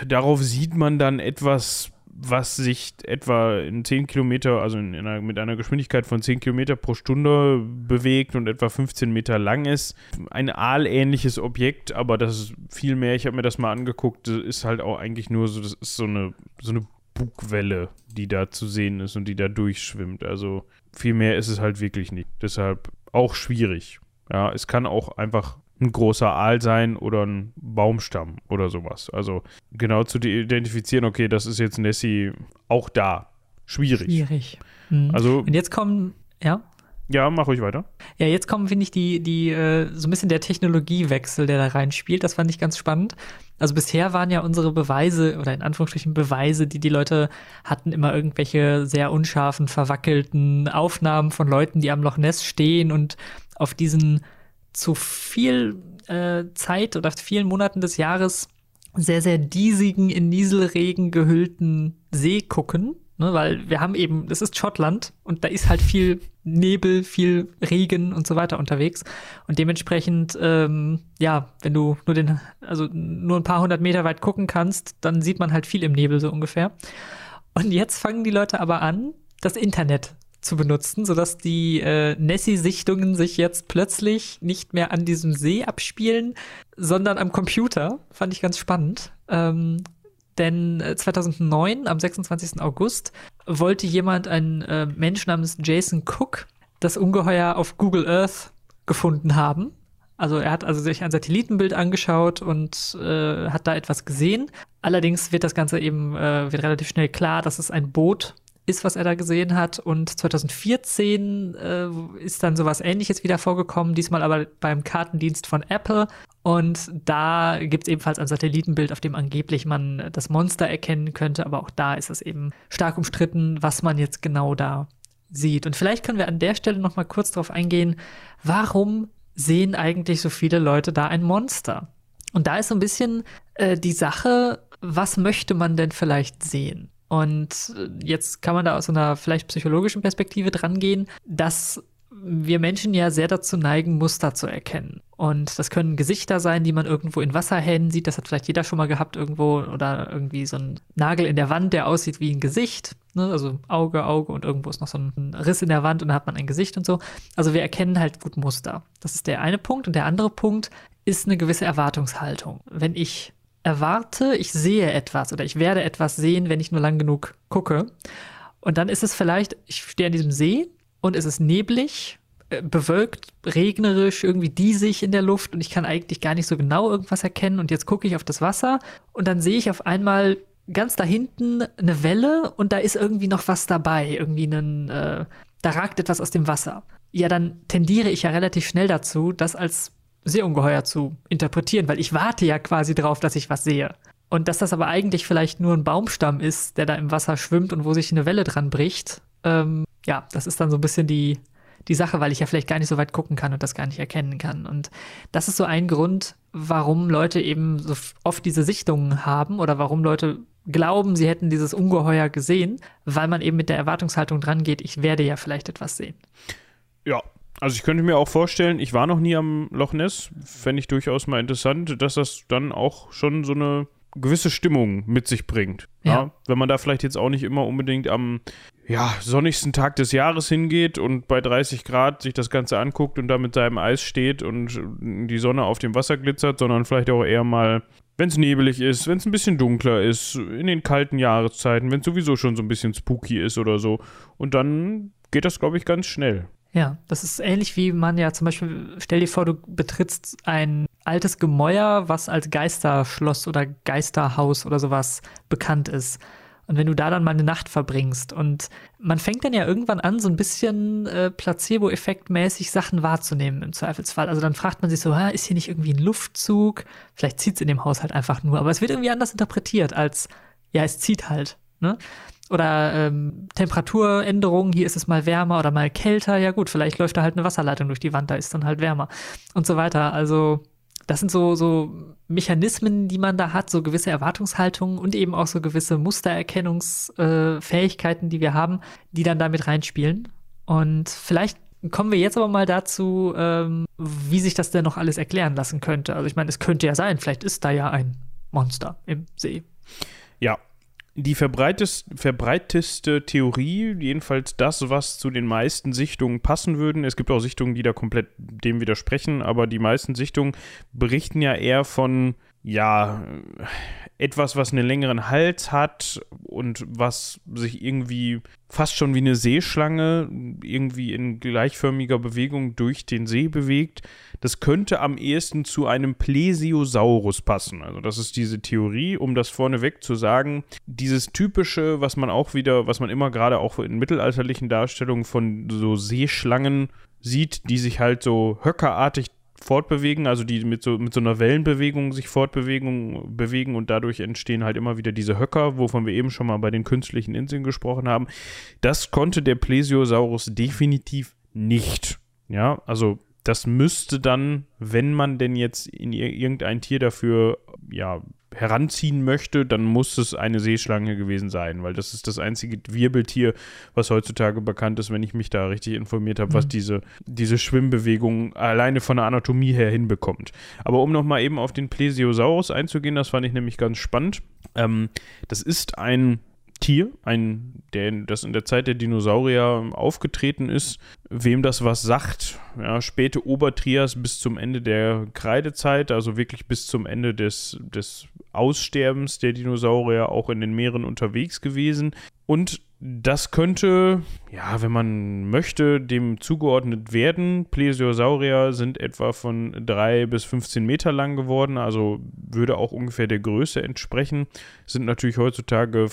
Darauf sieht man dann etwas was sich etwa in 10 Kilometer, also in einer, mit einer Geschwindigkeit von 10 Kilometer pro Stunde bewegt und etwa 15 Meter lang ist. Ein aalähnliches Objekt, aber das ist viel mehr, ich habe mir das mal angeguckt, das ist halt auch eigentlich nur so, das ist so eine, so eine Bugwelle, die da zu sehen ist und die da durchschwimmt. Also viel mehr ist es halt wirklich nicht. Deshalb auch schwierig. Ja, es kann auch einfach ein großer Aal sein oder ein Baumstamm oder sowas. Also genau zu identifizieren, okay, das ist jetzt Nessie auch da. Schwierig. Schwierig. Mhm. Also, Und jetzt kommen, ja? Ja, mach ruhig weiter. Ja, jetzt kommen, finde ich, die, die, äh, so ein bisschen der Technologiewechsel, der da reinspielt. Das fand ich ganz spannend. Also bisher waren ja unsere Beweise, oder in Anführungsstrichen Beweise, die die Leute hatten, immer irgendwelche sehr unscharfen, verwackelten Aufnahmen von Leuten, die am Loch Ness stehen und auf diesen zu viel äh, Zeit oder vielen Monaten des Jahres sehr, sehr diesigen, in Nieselregen gehüllten See gucken. Ne, weil wir haben eben, das ist Schottland und da ist halt viel Nebel, viel Regen und so weiter unterwegs. Und dementsprechend, ähm, ja, wenn du nur den, also nur ein paar hundert Meter weit gucken kannst, dann sieht man halt viel im Nebel so ungefähr. Und jetzt fangen die Leute aber an, das Internet zu benutzen, sodass die äh, Nessie-Sichtungen sich jetzt plötzlich nicht mehr an diesem See abspielen, sondern am Computer. Fand ich ganz spannend. Ähm, denn 2009, äh, am 26. August, wollte jemand, ein äh, Mensch namens Jason Cook, das Ungeheuer auf Google Earth gefunden haben. Also er hat also sich ein Satellitenbild angeschaut und äh, hat da etwas gesehen. Allerdings wird das Ganze eben äh, wird relativ schnell klar, dass es ein Boot ist, was er da gesehen hat. Und 2014 äh, ist dann sowas ähnliches wieder vorgekommen, diesmal aber beim Kartendienst von Apple. Und da gibt es ebenfalls ein Satellitenbild, auf dem angeblich man das Monster erkennen könnte, aber auch da ist es eben stark umstritten, was man jetzt genau da sieht. Und vielleicht können wir an der Stelle noch mal kurz darauf eingehen, warum sehen eigentlich so viele Leute da ein Monster? Und da ist so ein bisschen äh, die Sache, was möchte man denn vielleicht sehen? Und äh, jetzt kann man da aus einer vielleicht psychologischen Perspektive dran gehen, dass wir Menschen ja sehr dazu neigen, Muster zu erkennen. Und das können Gesichter sein, die man irgendwo in Wasserhähnen sieht. Das hat vielleicht jeder schon mal gehabt irgendwo. Oder irgendwie so ein Nagel in der Wand, der aussieht wie ein Gesicht. Ne? Also Auge, Auge und irgendwo ist noch so ein Riss in der Wand und dann hat man ein Gesicht und so. Also wir erkennen halt gut Muster. Das ist der eine Punkt. Und der andere Punkt ist eine gewisse Erwartungshaltung. Wenn ich erwarte, ich sehe etwas oder ich werde etwas sehen, wenn ich nur lang genug gucke. Und dann ist es vielleicht, ich stehe an diesem See und es ist neblig, äh, bewölkt, regnerisch, irgendwie diesig in der Luft und ich kann eigentlich gar nicht so genau irgendwas erkennen. Und jetzt gucke ich auf das Wasser und dann sehe ich auf einmal ganz da hinten eine Welle und da ist irgendwie noch was dabei, irgendwie ein, äh, da ragt etwas aus dem Wasser. Ja, dann tendiere ich ja relativ schnell dazu, das als Seeungeheuer zu interpretieren, weil ich warte ja quasi drauf, dass ich was sehe. Und dass das aber eigentlich vielleicht nur ein Baumstamm ist, der da im Wasser schwimmt und wo sich eine Welle dran bricht, ähm, ja, das ist dann so ein bisschen die, die Sache, weil ich ja vielleicht gar nicht so weit gucken kann und das gar nicht erkennen kann. Und das ist so ein Grund, warum Leute eben so oft diese Sichtungen haben oder warum Leute glauben, sie hätten dieses Ungeheuer gesehen, weil man eben mit der Erwartungshaltung dran geht, ich werde ja vielleicht etwas sehen. Ja, also ich könnte mir auch vorstellen, ich war noch nie am Loch Ness, fände ich durchaus mal interessant, dass das dann auch schon so eine gewisse Stimmung mit sich bringt. Ja. ja. Wenn man da vielleicht jetzt auch nicht immer unbedingt am ja, sonnigsten Tag des Jahres hingeht und bei 30 Grad sich das Ganze anguckt und da mit seinem Eis steht und die Sonne auf dem Wasser glitzert, sondern vielleicht auch eher mal, wenn es nebelig ist, wenn es ein bisschen dunkler ist, in den kalten Jahreszeiten, wenn es sowieso schon so ein bisschen spooky ist oder so. Und dann geht das, glaube ich, ganz schnell. Ja, das ist ähnlich wie man ja zum Beispiel, stell dir vor, du betrittst ein altes Gemäuer, was als Geisterschloss oder Geisterhaus oder sowas bekannt ist. Und wenn du da dann mal eine Nacht verbringst und man fängt dann ja irgendwann an, so ein bisschen äh, Placebo-Effekt-mäßig Sachen wahrzunehmen im Zweifelsfall. Also dann fragt man sich so, ha, ist hier nicht irgendwie ein Luftzug? Vielleicht zieht es in dem Haushalt einfach nur, aber es wird irgendwie anders interpretiert als, ja, es zieht halt. Ne? Oder ähm, Temperaturänderungen, hier ist es mal wärmer oder mal kälter. Ja gut, vielleicht läuft da halt eine Wasserleitung durch die Wand, da ist dann halt wärmer und so weiter. Also das sind so, so Mechanismen, die man da hat, so gewisse Erwartungshaltungen und eben auch so gewisse Mustererkennungsfähigkeiten, äh, die wir haben, die dann damit reinspielen. Und vielleicht kommen wir jetzt aber mal dazu, ähm, wie sich das denn noch alles erklären lassen könnte. Also ich meine, es könnte ja sein, vielleicht ist da ja ein Monster im See. Ja, die verbreiteste Theorie, jedenfalls das, was zu den meisten Sichtungen passen würden. Es gibt auch Sichtungen, die da komplett dem widersprechen, aber die meisten Sichtungen berichten ja eher von, ja, etwas, was einen längeren Hals hat und was sich irgendwie fast schon wie eine Seeschlange irgendwie in gleichförmiger Bewegung durch den See bewegt. Das könnte am ehesten zu einem Plesiosaurus passen. Also das ist diese Theorie, um das vorneweg zu sagen. Dieses typische, was man auch wieder, was man immer gerade auch in mittelalterlichen Darstellungen von so Seeschlangen sieht, die sich halt so höckerartig fortbewegen, also die mit so, mit so einer Wellenbewegung sich fortbewegen bewegen und dadurch entstehen halt immer wieder diese Höcker, wovon wir eben schon mal bei den künstlichen Inseln gesprochen haben. Das konnte der Plesiosaurus definitiv nicht. Ja, also das müsste dann, wenn man denn jetzt in irgendein Tier dafür ja heranziehen möchte, dann muss es eine Seeschlange gewesen sein, weil das ist das einzige Wirbeltier, was heutzutage bekannt ist, wenn ich mich da richtig informiert habe, mhm. was diese, diese Schwimmbewegung alleine von der Anatomie her hinbekommt. Aber um nochmal eben auf den Plesiosaurus einzugehen, das fand ich nämlich ganz spannend. Ähm, das ist ein Tier, ein, der, das in der Zeit der Dinosaurier aufgetreten ist, wem das was sagt. Ja, späte Obertrias bis zum Ende der Kreidezeit, also wirklich bis zum Ende des, des Aussterbens der Dinosaurier auch in den Meeren unterwegs gewesen. Und das könnte, ja, wenn man möchte, dem zugeordnet werden. Plesiosaurier sind etwa von 3 bis 15 Meter lang geworden, also würde auch ungefähr der Größe entsprechen. Sind natürlich heutzutage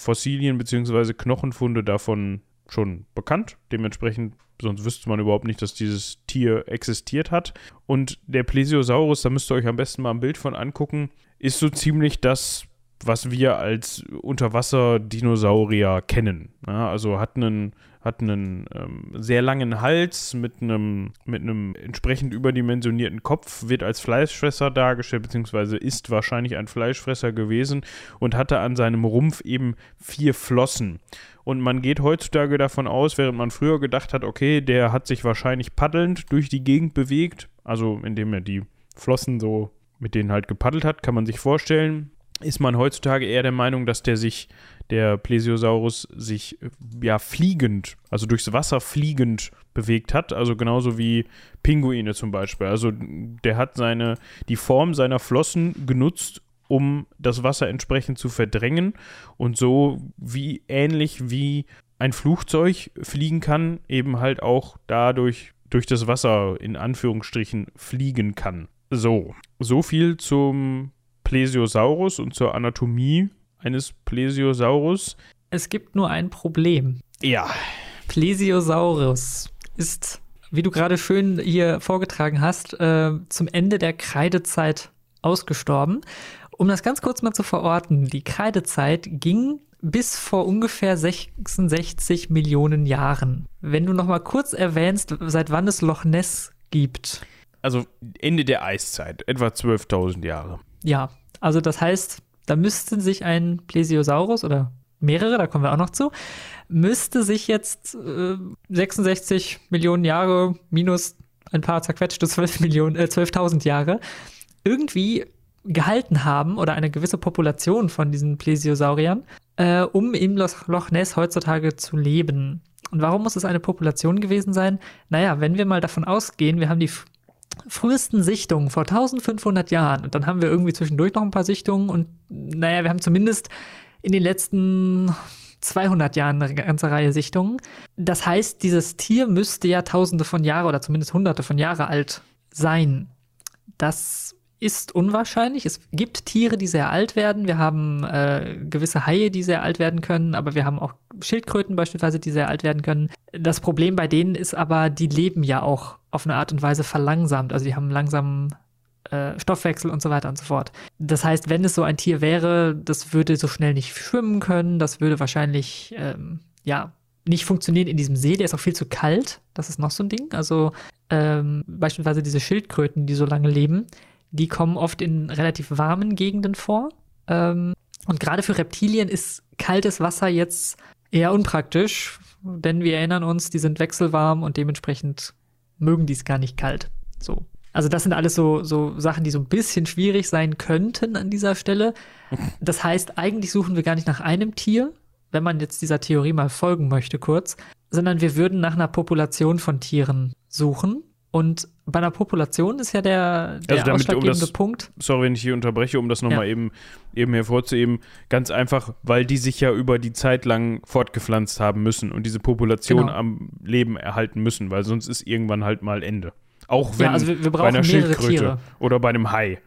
Fossilien bzw. Knochenfunde davon schon bekannt. Dementsprechend, sonst wüsste man überhaupt nicht, dass dieses Tier existiert hat. Und der Plesiosaurus, da müsst ihr euch am besten mal ein Bild von angucken, ist so ziemlich das, was wir als Unterwasser-Dinosaurier kennen. Ja, also hat einen, hat einen ähm, sehr langen Hals mit einem, mit einem entsprechend überdimensionierten Kopf, wird als Fleischfresser dargestellt, beziehungsweise ist wahrscheinlich ein Fleischfresser gewesen und hatte an seinem Rumpf eben vier Flossen. Und man geht heutzutage davon aus, während man früher gedacht hat, okay, der hat sich wahrscheinlich paddelnd durch die Gegend bewegt, also indem er die Flossen so mit denen halt gepaddelt hat, kann man sich vorstellen, ist man heutzutage eher der Meinung, dass der sich, der Plesiosaurus, sich ja fliegend, also durchs Wasser fliegend bewegt hat, also genauso wie Pinguine zum Beispiel. Also der hat seine, die Form seiner Flossen genutzt, um das Wasser entsprechend zu verdrängen und so wie ähnlich wie ein Flugzeug fliegen kann, eben halt auch dadurch durch das Wasser in Anführungsstrichen fliegen kann. So, so viel zum Plesiosaurus und zur Anatomie eines Plesiosaurus. Es gibt nur ein Problem. Ja. Plesiosaurus ist, wie du gerade schön hier vorgetragen hast, äh, zum Ende der Kreidezeit ausgestorben. Um das ganz kurz mal zu verorten, die Kreidezeit ging bis vor ungefähr 66 Millionen Jahren. Wenn du noch mal kurz erwähnst, seit wann es Loch Ness gibt. Also Ende der Eiszeit, etwa 12.000 Jahre. Ja, also das heißt, da müsste sich ein Plesiosaurus oder mehrere, da kommen wir auch noch zu, müsste sich jetzt äh, 66 Millionen Jahre minus ein paar zerquetschte 12 Millionen, äh, 12.000 Jahre irgendwie gehalten haben oder eine gewisse Population von diesen Plesiosauriern, äh, um im Loch Ness heutzutage zu leben. Und warum muss es eine Population gewesen sein? Naja, wenn wir mal davon ausgehen, wir haben die frühesten Sichtungen vor 1500 Jahren und dann haben wir irgendwie zwischendurch noch ein paar Sichtungen und naja, wir haben zumindest in den letzten 200 Jahren eine ganze Reihe Sichtungen. Das heißt, dieses Tier müsste ja tausende von Jahren oder zumindest hunderte von Jahre alt sein. Das ist unwahrscheinlich. Es gibt Tiere, die sehr alt werden. Wir haben äh, gewisse Haie, die sehr alt werden können, aber wir haben auch Schildkröten beispielsweise, die sehr alt werden können. Das Problem bei denen ist aber, die leben ja auch auf eine Art und Weise verlangsamt. Also die haben langsamen äh, Stoffwechsel und so weiter und so fort. Das heißt, wenn es so ein Tier wäre, das würde so schnell nicht schwimmen können, das würde wahrscheinlich, ähm, ja, nicht funktionieren in diesem See, der ist auch viel zu kalt. Das ist noch so ein Ding. Also ähm, beispielsweise diese Schildkröten, die so lange leben, die kommen oft in relativ warmen Gegenden vor. Ähm, und gerade für Reptilien ist kaltes Wasser jetzt eher unpraktisch, denn wir erinnern uns, die sind wechselwarm und dementsprechend mögen die es gar nicht kalt. So. Also das sind alles so, so Sachen, die so ein bisschen schwierig sein könnten an dieser Stelle. Das heißt, eigentlich suchen wir gar nicht nach einem Tier, wenn man jetzt dieser Theorie mal folgen möchte kurz, sondern wir würden nach einer Population von Tieren suchen. Und bei einer Population ist ja der, der also damit, ausschlaggebende um das, Punkt. Sorry, wenn ich hier unterbreche, um das nochmal Ja. eben, eben hervorzuheben. Ganz einfach, weil die sich ja über die Zeit lang fortgepflanzt haben müssen und diese Population Genau. am Leben erhalten müssen, weil sonst ist irgendwann halt mal Ende. Auch wenn Ja, also wir, wir bei einer Schildkröte Tiere. oder bei einem Hai.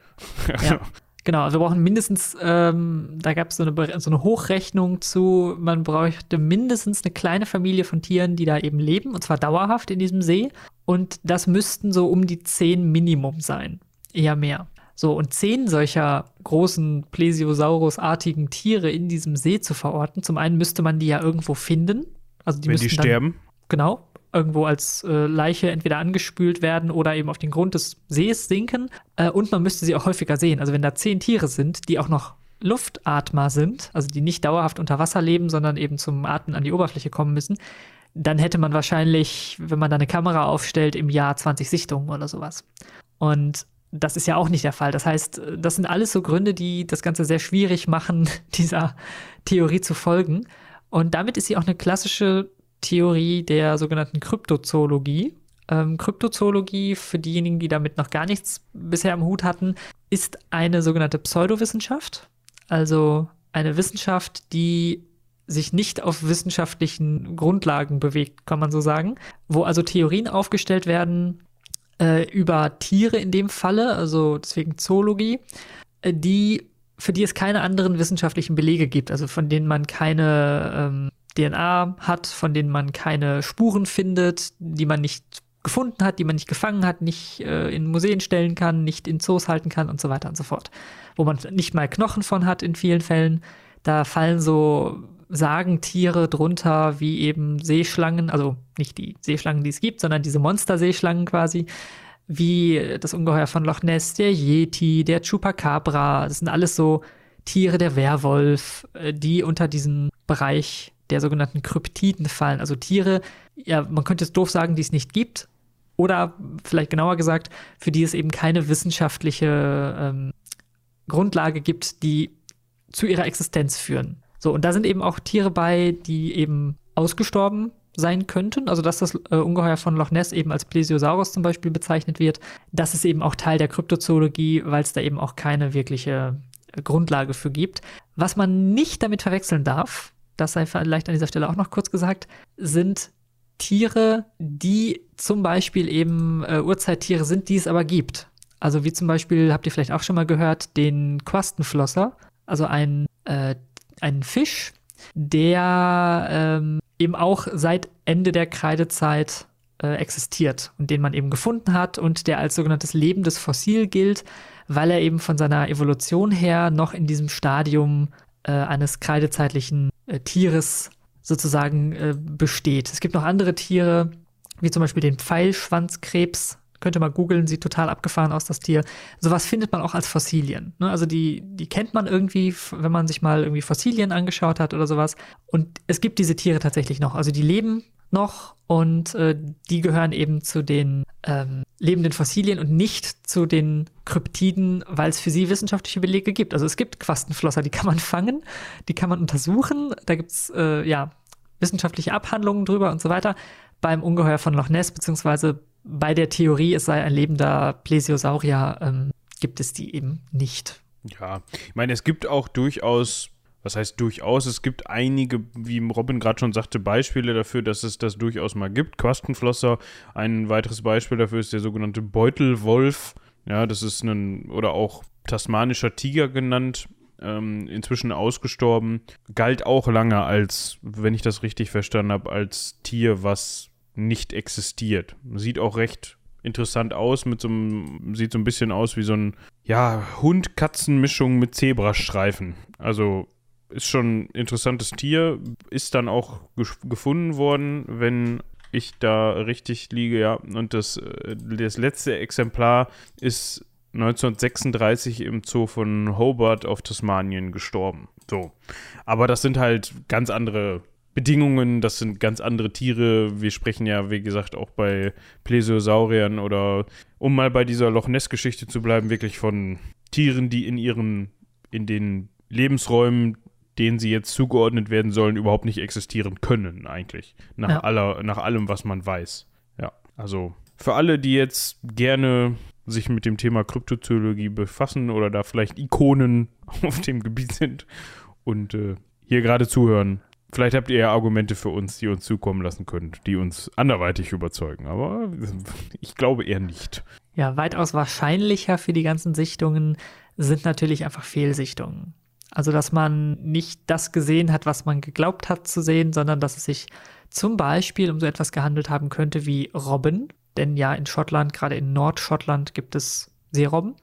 Ja. Genau, also wir brauchen mindestens, ähm, da gab es so eine, Bere- so eine Hochrechnung zu, man bräuchte mindestens eine kleine Familie von Tieren, die da eben leben, und zwar dauerhaft in diesem See. Und das müssten so um die zehn Minimum sein, eher mehr. So, und zehn solcher großen Plesiosaurus-artigen Tiere in diesem See zu verorten, zum einen müsste man die ja irgendwo finden. Also die wenn die müssten dann sterben. genau, irgendwo als äh, Leiche entweder angespült werden oder eben auf den Grund des Sees sinken. Äh, und man müsste sie auch häufiger sehen. Also wenn da zehn Tiere sind, die auch noch Luftatmer sind, also die nicht dauerhaft unter Wasser leben, sondern eben zum Atmen an die Oberfläche kommen müssen, dann hätte man wahrscheinlich, wenn man da eine Kamera aufstellt, im Jahr 20 Sichtungen oder sowas. Und das ist ja auch nicht der Fall. Das heißt, das sind alles so Gründe, die das Ganze sehr schwierig machen, dieser Theorie zu folgen. Und damit ist sie auch eine klassische Theorie der sogenannten Kryptozoologie. Ähm, Kryptozoologie, für diejenigen, die damit noch gar nichts bisher am Hut hatten, ist eine sogenannte Pseudowissenschaft. Also eine Wissenschaft, die sich nicht auf wissenschaftlichen Grundlagen bewegt, kann man so sagen, wo also Theorien aufgestellt werden äh, über Tiere in dem Falle, also deswegen Zoologie, äh, die für die es keine anderen wissenschaftlichen Belege gibt, also von denen man keine ähm, DNA hat, von denen man keine Spuren findet, die man nicht gefunden hat, die man nicht gefangen hat, nicht äh, in Museen stellen kann, nicht in Zoos halten kann und so weiter und so fort. Wo man nicht mal Knochen von hat in vielen Fällen. Da fallen so Sagentiere drunter, wie eben Seeschlangen, also nicht die Seeschlangen, die es gibt, sondern diese Monsterseeschlangen quasi, wie das Ungeheuer von Loch Ness, der Yeti, der Chupacabra. Das sind alles so Tiere, der Werwolf, äh, die unter diesen Bereich der sogenannten Kryptiden fallen. Also Tiere, ja, man könnte jetzt doof sagen, die es nicht gibt. Oder vielleicht genauer gesagt, für die es eben keine wissenschaftliche ähm, Grundlage gibt, die zu ihrer Existenz führen. So, und da sind eben auch Tiere bei, die eben ausgestorben sein könnten. Also, dass das äh, Ungeheuer von Loch Ness eben als Plesiosaurus zum Beispiel bezeichnet wird. Das ist eben auch Teil der Kryptozoologie, weil es da eben auch keine wirkliche äh, Grundlage für gibt. Was man nicht damit verwechseln darf, das sei vielleicht an dieser Stelle auch noch kurz gesagt, sind Tiere, die zum Beispiel eben äh, Urzeittiere sind, die es aber gibt. Also wie zum Beispiel, habt ihr vielleicht auch schon mal gehört, den Quastenflosser, also ein, äh, ein Fisch, der ähm, eben auch seit Ende der Kreidezeit äh, existiert und den man eben gefunden hat und der als sogenanntes lebendes Fossil gilt, weil er eben von seiner Evolution her noch in diesem Stadium äh, eines kreidezeitlichen äh, Tieres sozusagen äh, besteht. Es gibt noch andere Tiere, wie zum Beispiel den Pfeilschwanzkrebs. Könnt ihr mal googeln, sieht total abgefahren aus, das Tier. Sowas findet man auch als Fossilien. Ne? Also die, die kennt man irgendwie, wenn man sich mal irgendwie Fossilien angeschaut hat oder sowas. Und es gibt diese Tiere tatsächlich noch. Also die leben noch und äh, die gehören eben zu den ähm, lebenden Fossilien und nicht zu den Kryptiden, weil es für sie wissenschaftliche Belege gibt. Also es gibt Quastenflosser, die kann man fangen, die kann man untersuchen. Da gibt es äh, ja wissenschaftliche Abhandlungen drüber und so weiter. Beim Ungeheuer von Loch Ness, beziehungsweise bei der Theorie, es sei ein lebender Plesiosaurier, ähm, gibt es die eben nicht. Ja, ich meine, es gibt auch durchaus was heißt durchaus? Es gibt einige, wie Robin gerade schon sagte, Beispiele dafür, dass es das durchaus mal gibt. Quastenflosser, ein weiteres Beispiel dafür ist der sogenannte Beutelwolf. Ja, das ist ein, oder auch tasmanischer Tiger genannt, ähm, inzwischen ausgestorben. Galt auch lange als, wenn ich das richtig verstanden habe, als Tier, was nicht existiert. Sieht auch recht interessant aus, mit so einem, sieht so ein bisschen aus wie so ein, ja, Hund-Katzen-Mischung mit Zebrastreifen. Also ist schon ein interessantes Tier, ist dann auch gefunden worden, wenn ich da richtig liege, ja. Und das, äh, das letzte Exemplar ist 1936 im Zoo von Hobart auf Tasmanien gestorben. So. Aber das sind halt ganz andere Bedingungen, das sind ganz andere Tiere. Wir sprechen ja, wie gesagt, auch bei Plesiosauriern oder, um mal bei dieser Loch Ness-Geschichte zu bleiben, wirklich von Tieren, die in ihren, in den Lebensräumen denen sie jetzt zugeordnet werden sollen, überhaupt nicht existieren können, eigentlich. Nach, ja. aller, nach allem, was man weiß. Ja, also für alle, die jetzt gerne sich mit dem Thema Kryptozoologie befassen oder da vielleicht Ikonen auf dem Gebiet sind und äh, hier gerade zuhören, vielleicht habt ihr ja Argumente für uns, die uns zukommen lassen könnt, die uns anderweitig überzeugen, aber ich glaube eher nicht. Ja, weitaus wahrscheinlicher für die ganzen Sichtungen sind natürlich einfach Fehlsichtungen. Also, dass man nicht das gesehen hat, was man geglaubt hat zu sehen, sondern dass es sich zum Beispiel um so etwas gehandelt haben könnte wie Robben. Denn ja, in Schottland, gerade in Nordschottland, gibt es Seerobben.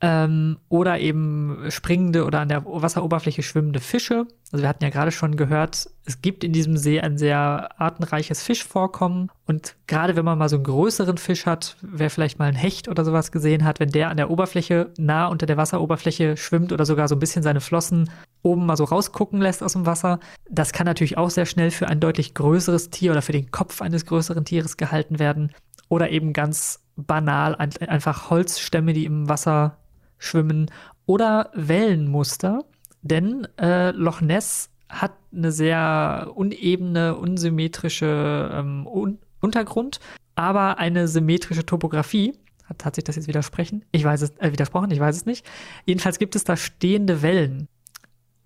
Ähm, oder eben springende oder an der Wasseroberfläche schwimmende Fische. Also wir hatten ja gerade schon gehört, es gibt in diesem See ein sehr artenreiches Fischvorkommen. Und gerade wenn man mal so einen größeren Fisch hat, wer vielleicht mal einen Hecht oder sowas gesehen hat, wenn der an der Oberfläche nah unter der Wasseroberfläche schwimmt oder sogar so ein bisschen seine Flossen oben mal so rausgucken lässt aus dem Wasser, das kann natürlich auch sehr schnell für ein deutlich größeres Tier oder für den Kopf eines größeren Tieres gehalten werden. Oder eben ganz banal einfach Holzstämme, die im Wasser schwimmen oder Wellenmuster, denn äh, Loch Ness hat eine sehr unebene, unsymmetrische ähm, Un Untergrund, aber eine symmetrische Topografie. Hat, hat sich das jetzt widersprechen? Ich weiß es, äh, widersprochen, ich weiß es nicht. Jedenfalls gibt es da stehende Wellen.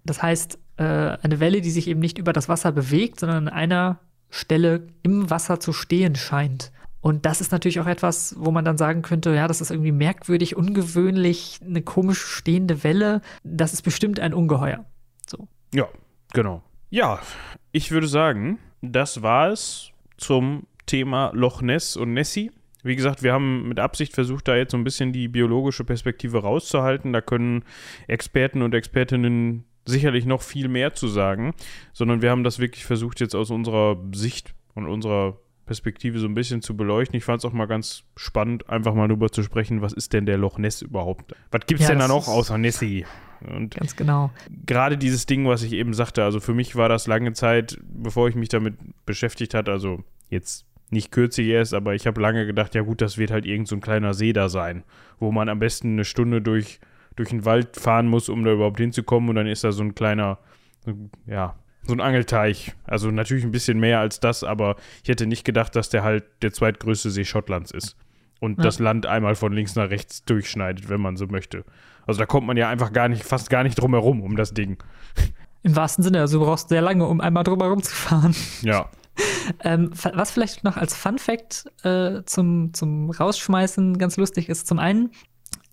Das heißt, äh, eine Welle, die sich eben nicht über das Wasser bewegt, sondern an einer Stelle im Wasser zu stehen scheint. Und das ist natürlich auch etwas, wo man dann sagen könnte, ja, das ist irgendwie merkwürdig, ungewöhnlich, eine komisch stehende Welle. Das ist bestimmt ein Ungeheuer. So. Ja, genau. Ja, ich würde sagen, das war es zum Thema Loch Ness und Nessie. Wie gesagt, wir haben mit Absicht versucht, da jetzt so ein bisschen die biologische Perspektive rauszuhalten. Da können Experten und Expertinnen sicherlich noch viel mehr zu sagen, sondern wir haben das wirklich versucht, jetzt aus unserer Sicht und unserer Perspektive so ein bisschen zu beleuchten. Ich fand es auch mal ganz spannend, einfach mal darüber zu sprechen, was ist denn der Loch Ness überhaupt? Was gibt es ja, denn da noch außer Nessie? Und ganz genau. Gerade dieses Ding, was ich eben sagte, also für mich war das lange Zeit, bevor ich mich damit beschäftigt hatte, also jetzt nicht kürzlich erst, aber ich habe lange gedacht, ja gut, das wird halt irgend so ein kleiner See da sein, wo man am besten eine Stunde durch, durch den Wald fahren muss, um da überhaupt hinzukommen und dann ist da so ein kleiner, ja, so ein Angelteich. Also natürlich ein bisschen mehr als das, aber ich hätte nicht gedacht, dass der halt der zweitgrößte See Schottlands ist. Und ja. das Land einmal von links nach rechts durchschneidet, wenn man so möchte. Also da kommt man ja einfach gar nicht, fast gar nicht drum herum um das Ding. Im wahrsten Sinne, also du brauchst sehr lange, um einmal drüber rumzufahren. Ja. ähm, was vielleicht noch als Fun Fact äh, zum, zum Rausschmeißen ganz lustig ist, zum einen,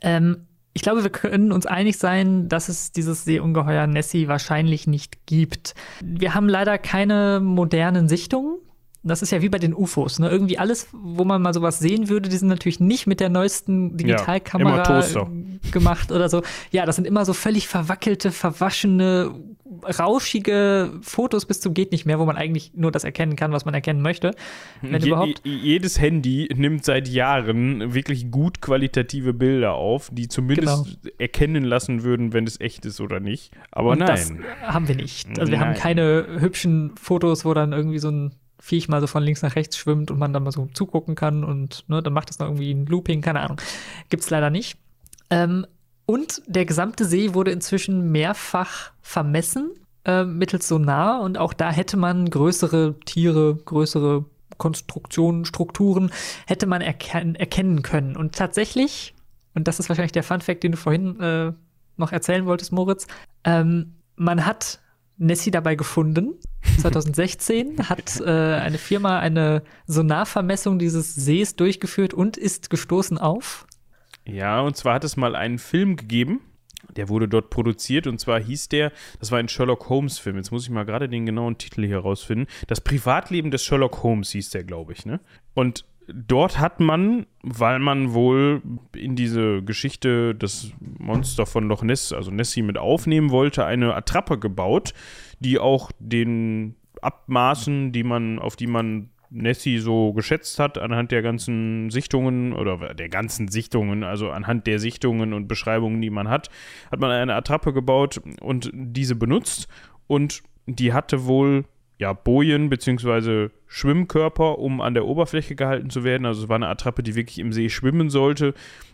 ähm, ich glaube, wir können uns einig sein, dass es dieses Seeungeheuer Nessie wahrscheinlich nicht gibt. Wir haben leider keine modernen Sichtungen. Das ist ja wie bei den UFOs. Ne? Irgendwie alles, wo man mal sowas sehen würde, die sind natürlich nicht mit der neuesten Digitalkamera ja, gemacht oder so. Ja, das sind immer so völlig verwackelte, verwaschene, rauschige Fotos bis zum geht nicht mehr, wo man eigentlich nur das erkennen kann, was man erkennen möchte. Wenn Je, überhaupt. jedes Handy nimmt seit Jahren wirklich gut qualitative Bilder auf, die zumindest erkennen lassen würden, wenn es echt ist oder nicht. Aber Und nein. das haben wir nicht. Also wir haben Nein. keine hübschen Fotos, wo dann irgendwie so ein Viech mal so von links nach rechts schwimmt und man dann mal so zugucken kann und ne, dann macht es noch irgendwie ein Looping, keine Ahnung. Gibt's leider nicht. Ähm, und der gesamte See wurde inzwischen mehrfach vermessen äh, mittels Sonar und auch da hätte man größere Tiere, größere Konstruktionen, Strukturen hätte man erken erkennen können. Und tatsächlich, und das ist wahrscheinlich der Fun Fact, den du vorhin äh, noch erzählen wolltest, Moritz, ähm, man hat Nessie dabei gefunden. 2016 hat äh, eine Firma eine Sonarvermessung dieses Sees durchgeführt und ist gestoßen auf. Ja, und zwar hat es mal einen Film gegeben, der wurde dort produziert und zwar hieß der, das war ein Sherlock Holmes Film, jetzt muss ich mal gerade den genauen Titel hier rausfinden. Das Privatleben des Sherlock Holmes hieß der, glaube ich, ne? Und dort hat man, weil man wohl in diese Geschichte das Monster von Loch Ness, also Nessie mit aufnehmen wollte, eine Attrappe gebaut, die auch den Abmaßen, die man, auf die man Nessie so geschätzt hat, anhand der ganzen Sichtungen oder der ganzen Sichtungen, also anhand der Sichtungen und Beschreibungen, die man hat, hat man eine Attrappe gebaut und diese benutzt und die hatte wohl ja, Bojen bzw. Schwimmkörper, um an der Oberfläche gehalten zu werden. Also es war eine Attrappe, die wirklich im See schwimmen sollte.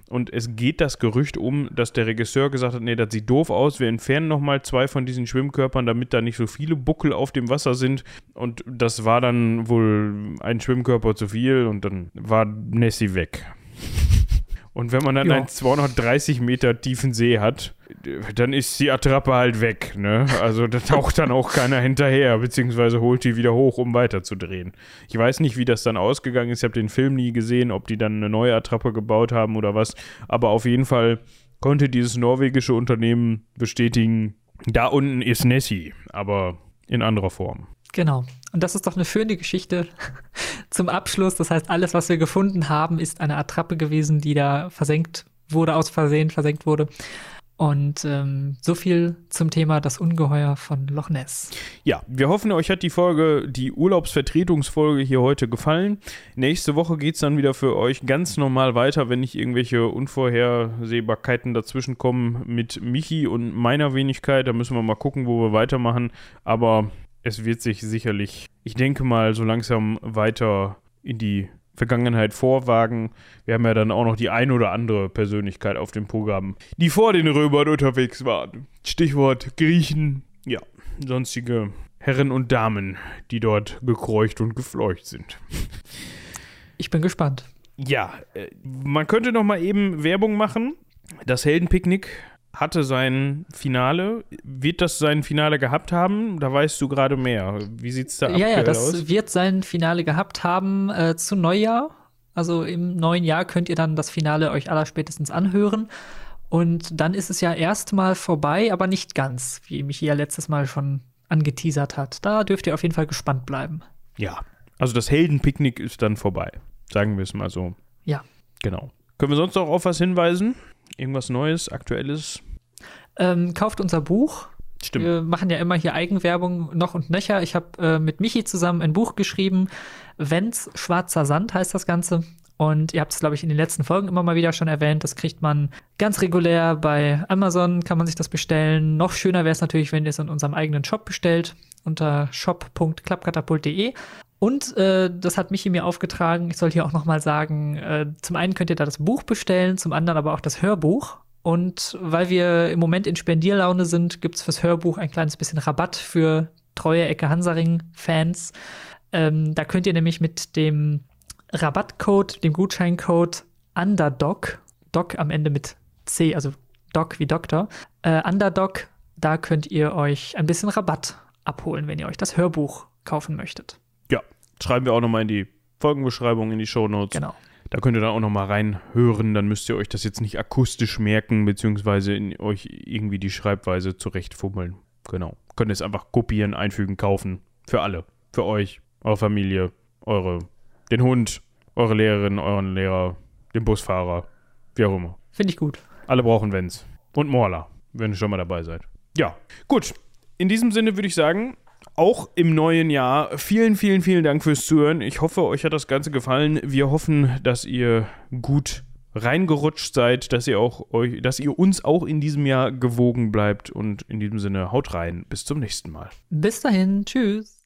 Und es geht das Gerücht um, dass der Regisseur gesagt hat, nee, das sieht doof aus, wir entfernen nochmal zwei von diesen Schwimmkörpern, damit da nicht so viele Buckel auf dem Wasser sind. Und das war dann wohl ein Schwimmkörper zu viel und dann war Nessie weg. Und wenn man dann Ja. einen 230 Meter tiefen See hat, dann ist die Attrappe halt weg, ne? Also da taucht dann auch keiner hinterher, beziehungsweise holt die wieder hoch, um weiterzudrehen. Ich weiß nicht, wie das dann ausgegangen ist. Ich habe den Film nie gesehen, ob die dann eine neue Attrappe gebaut haben oder was. Aber auf jeden Fall konnte dieses norwegische Unternehmen bestätigen, da unten ist Nessie, aber in anderer Form. Genau. Und das ist doch eine schöne Geschichte zum Abschluss. Das heißt, alles, was wir gefunden haben, ist eine Attrappe gewesen, die da versenkt wurde, aus Versehen versenkt wurde. Und ähm, so viel zum Thema das Ungeheuer von Loch Ness. Ja, wir hoffen, euch hat die Folge, die Urlaubsvertretungsfolge hier heute gefallen. Nächste Woche geht es dann wieder für euch ganz normal weiter, wenn nicht irgendwelche Unvorhersehbarkeiten dazwischen kommen mit Michi und meiner Wenigkeit. Da müssen wir mal gucken, wo wir weitermachen. Aber es wird sich sicherlich, ich denke mal, so langsam weiter in die Vergangenheit vorwagen. Wir haben ja dann auch noch die ein oder andere Persönlichkeit auf dem Programm, die vor den Römern unterwegs waren. Stichwort Griechen, ja, sonstige Herren und Damen, die dort gekreucht und gefleucht sind. Ich bin gespannt. Ja, äh, man könnte noch mal eben Werbung machen. Das Heldenpicknick hatte sein Finale. Wird das sein Finale gehabt haben? Da weißt du gerade mehr. Wie sieht's da Ja, ja, das aus? wird sein Finale gehabt haben äh, zu Neujahr. Also im neuen Jahr könnt ihr dann das Finale euch allerspätestens anhören. Und dann ist es ja erstmal vorbei, aber nicht ganz, wie mich ja letztes Mal schon angeteasert hat. Da dürft ihr auf jeden Fall gespannt bleiben. Ja, also das Heldenpicknick ist dann vorbei. Sagen wir es mal so. Ja. Genau. Können wir sonst noch auf was hinweisen? Irgendwas Neues, Aktuelles? Ähm, kauft unser Buch. Stimmt. Wir machen ja immer hier Eigenwerbung noch und nöcher. Ich habe äh, mit Michi zusammen ein Buch geschrieben. Wenn's schwarzer Sand heißt das Ganze. Und ihr habt es, glaube ich, in den letzten Folgen immer mal wieder schon erwähnt. Das kriegt man ganz regulär bei Amazon, kann man sich das bestellen. Noch schöner wäre es natürlich, wenn ihr es in unserem eigenen Shop bestellt, unter shop.klappkatapult.de. Und äh, das hat Michi mir aufgetragen. Ich soll hier auch noch mal sagen, äh, zum einen könnt ihr da das Buch bestellen, zum anderen aber auch das Hörbuch. Und weil wir im Moment in Spendierlaune sind, gibt es fürs Hörbuch ein kleines bisschen Rabatt für treue Ecke Hansaring-Fans. Ähm, da könnt ihr nämlich mit dem Rabattcode, dem Gutscheincode Underdog, Doc am Ende mit C, also Doc wie Doktor, äh, Underdog, da könnt ihr euch ein bisschen Rabatt abholen, wenn ihr euch das Hörbuch kaufen möchtet. Schreiben wir auch nochmal in die Folgenbeschreibung, in die Shownotes. Genau. Da könnt ihr dann auch nochmal reinhören. Dann müsst ihr euch das jetzt nicht akustisch merken, beziehungsweise in euch irgendwie die Schreibweise zurechtfummeln. Genau. Könnt ihr es einfach kopieren, einfügen, kaufen. Für alle. Für euch, eure Familie, eure, den Hund, eure Lehrerin, euren Lehrer, den Busfahrer, wie auch immer. Finde ich gut. Alle brauchen Wenns. Und Morla, wenn ihr schon mal dabei seid. Ja, gut. in diesem Sinne würde ich sagen, auch im neuen Jahr. Vielen, vielen, vielen Dank fürs Zuhören. Ich hoffe, euch hat das Ganze gefallen. Wir hoffen, dass ihr gut reingerutscht seid, dass ihr auch euch, dass ihr uns auch in diesem Jahr gewogen bleibt und in diesem Sinne haut rein. Bis zum nächsten Mal. Bis dahin, tschüss.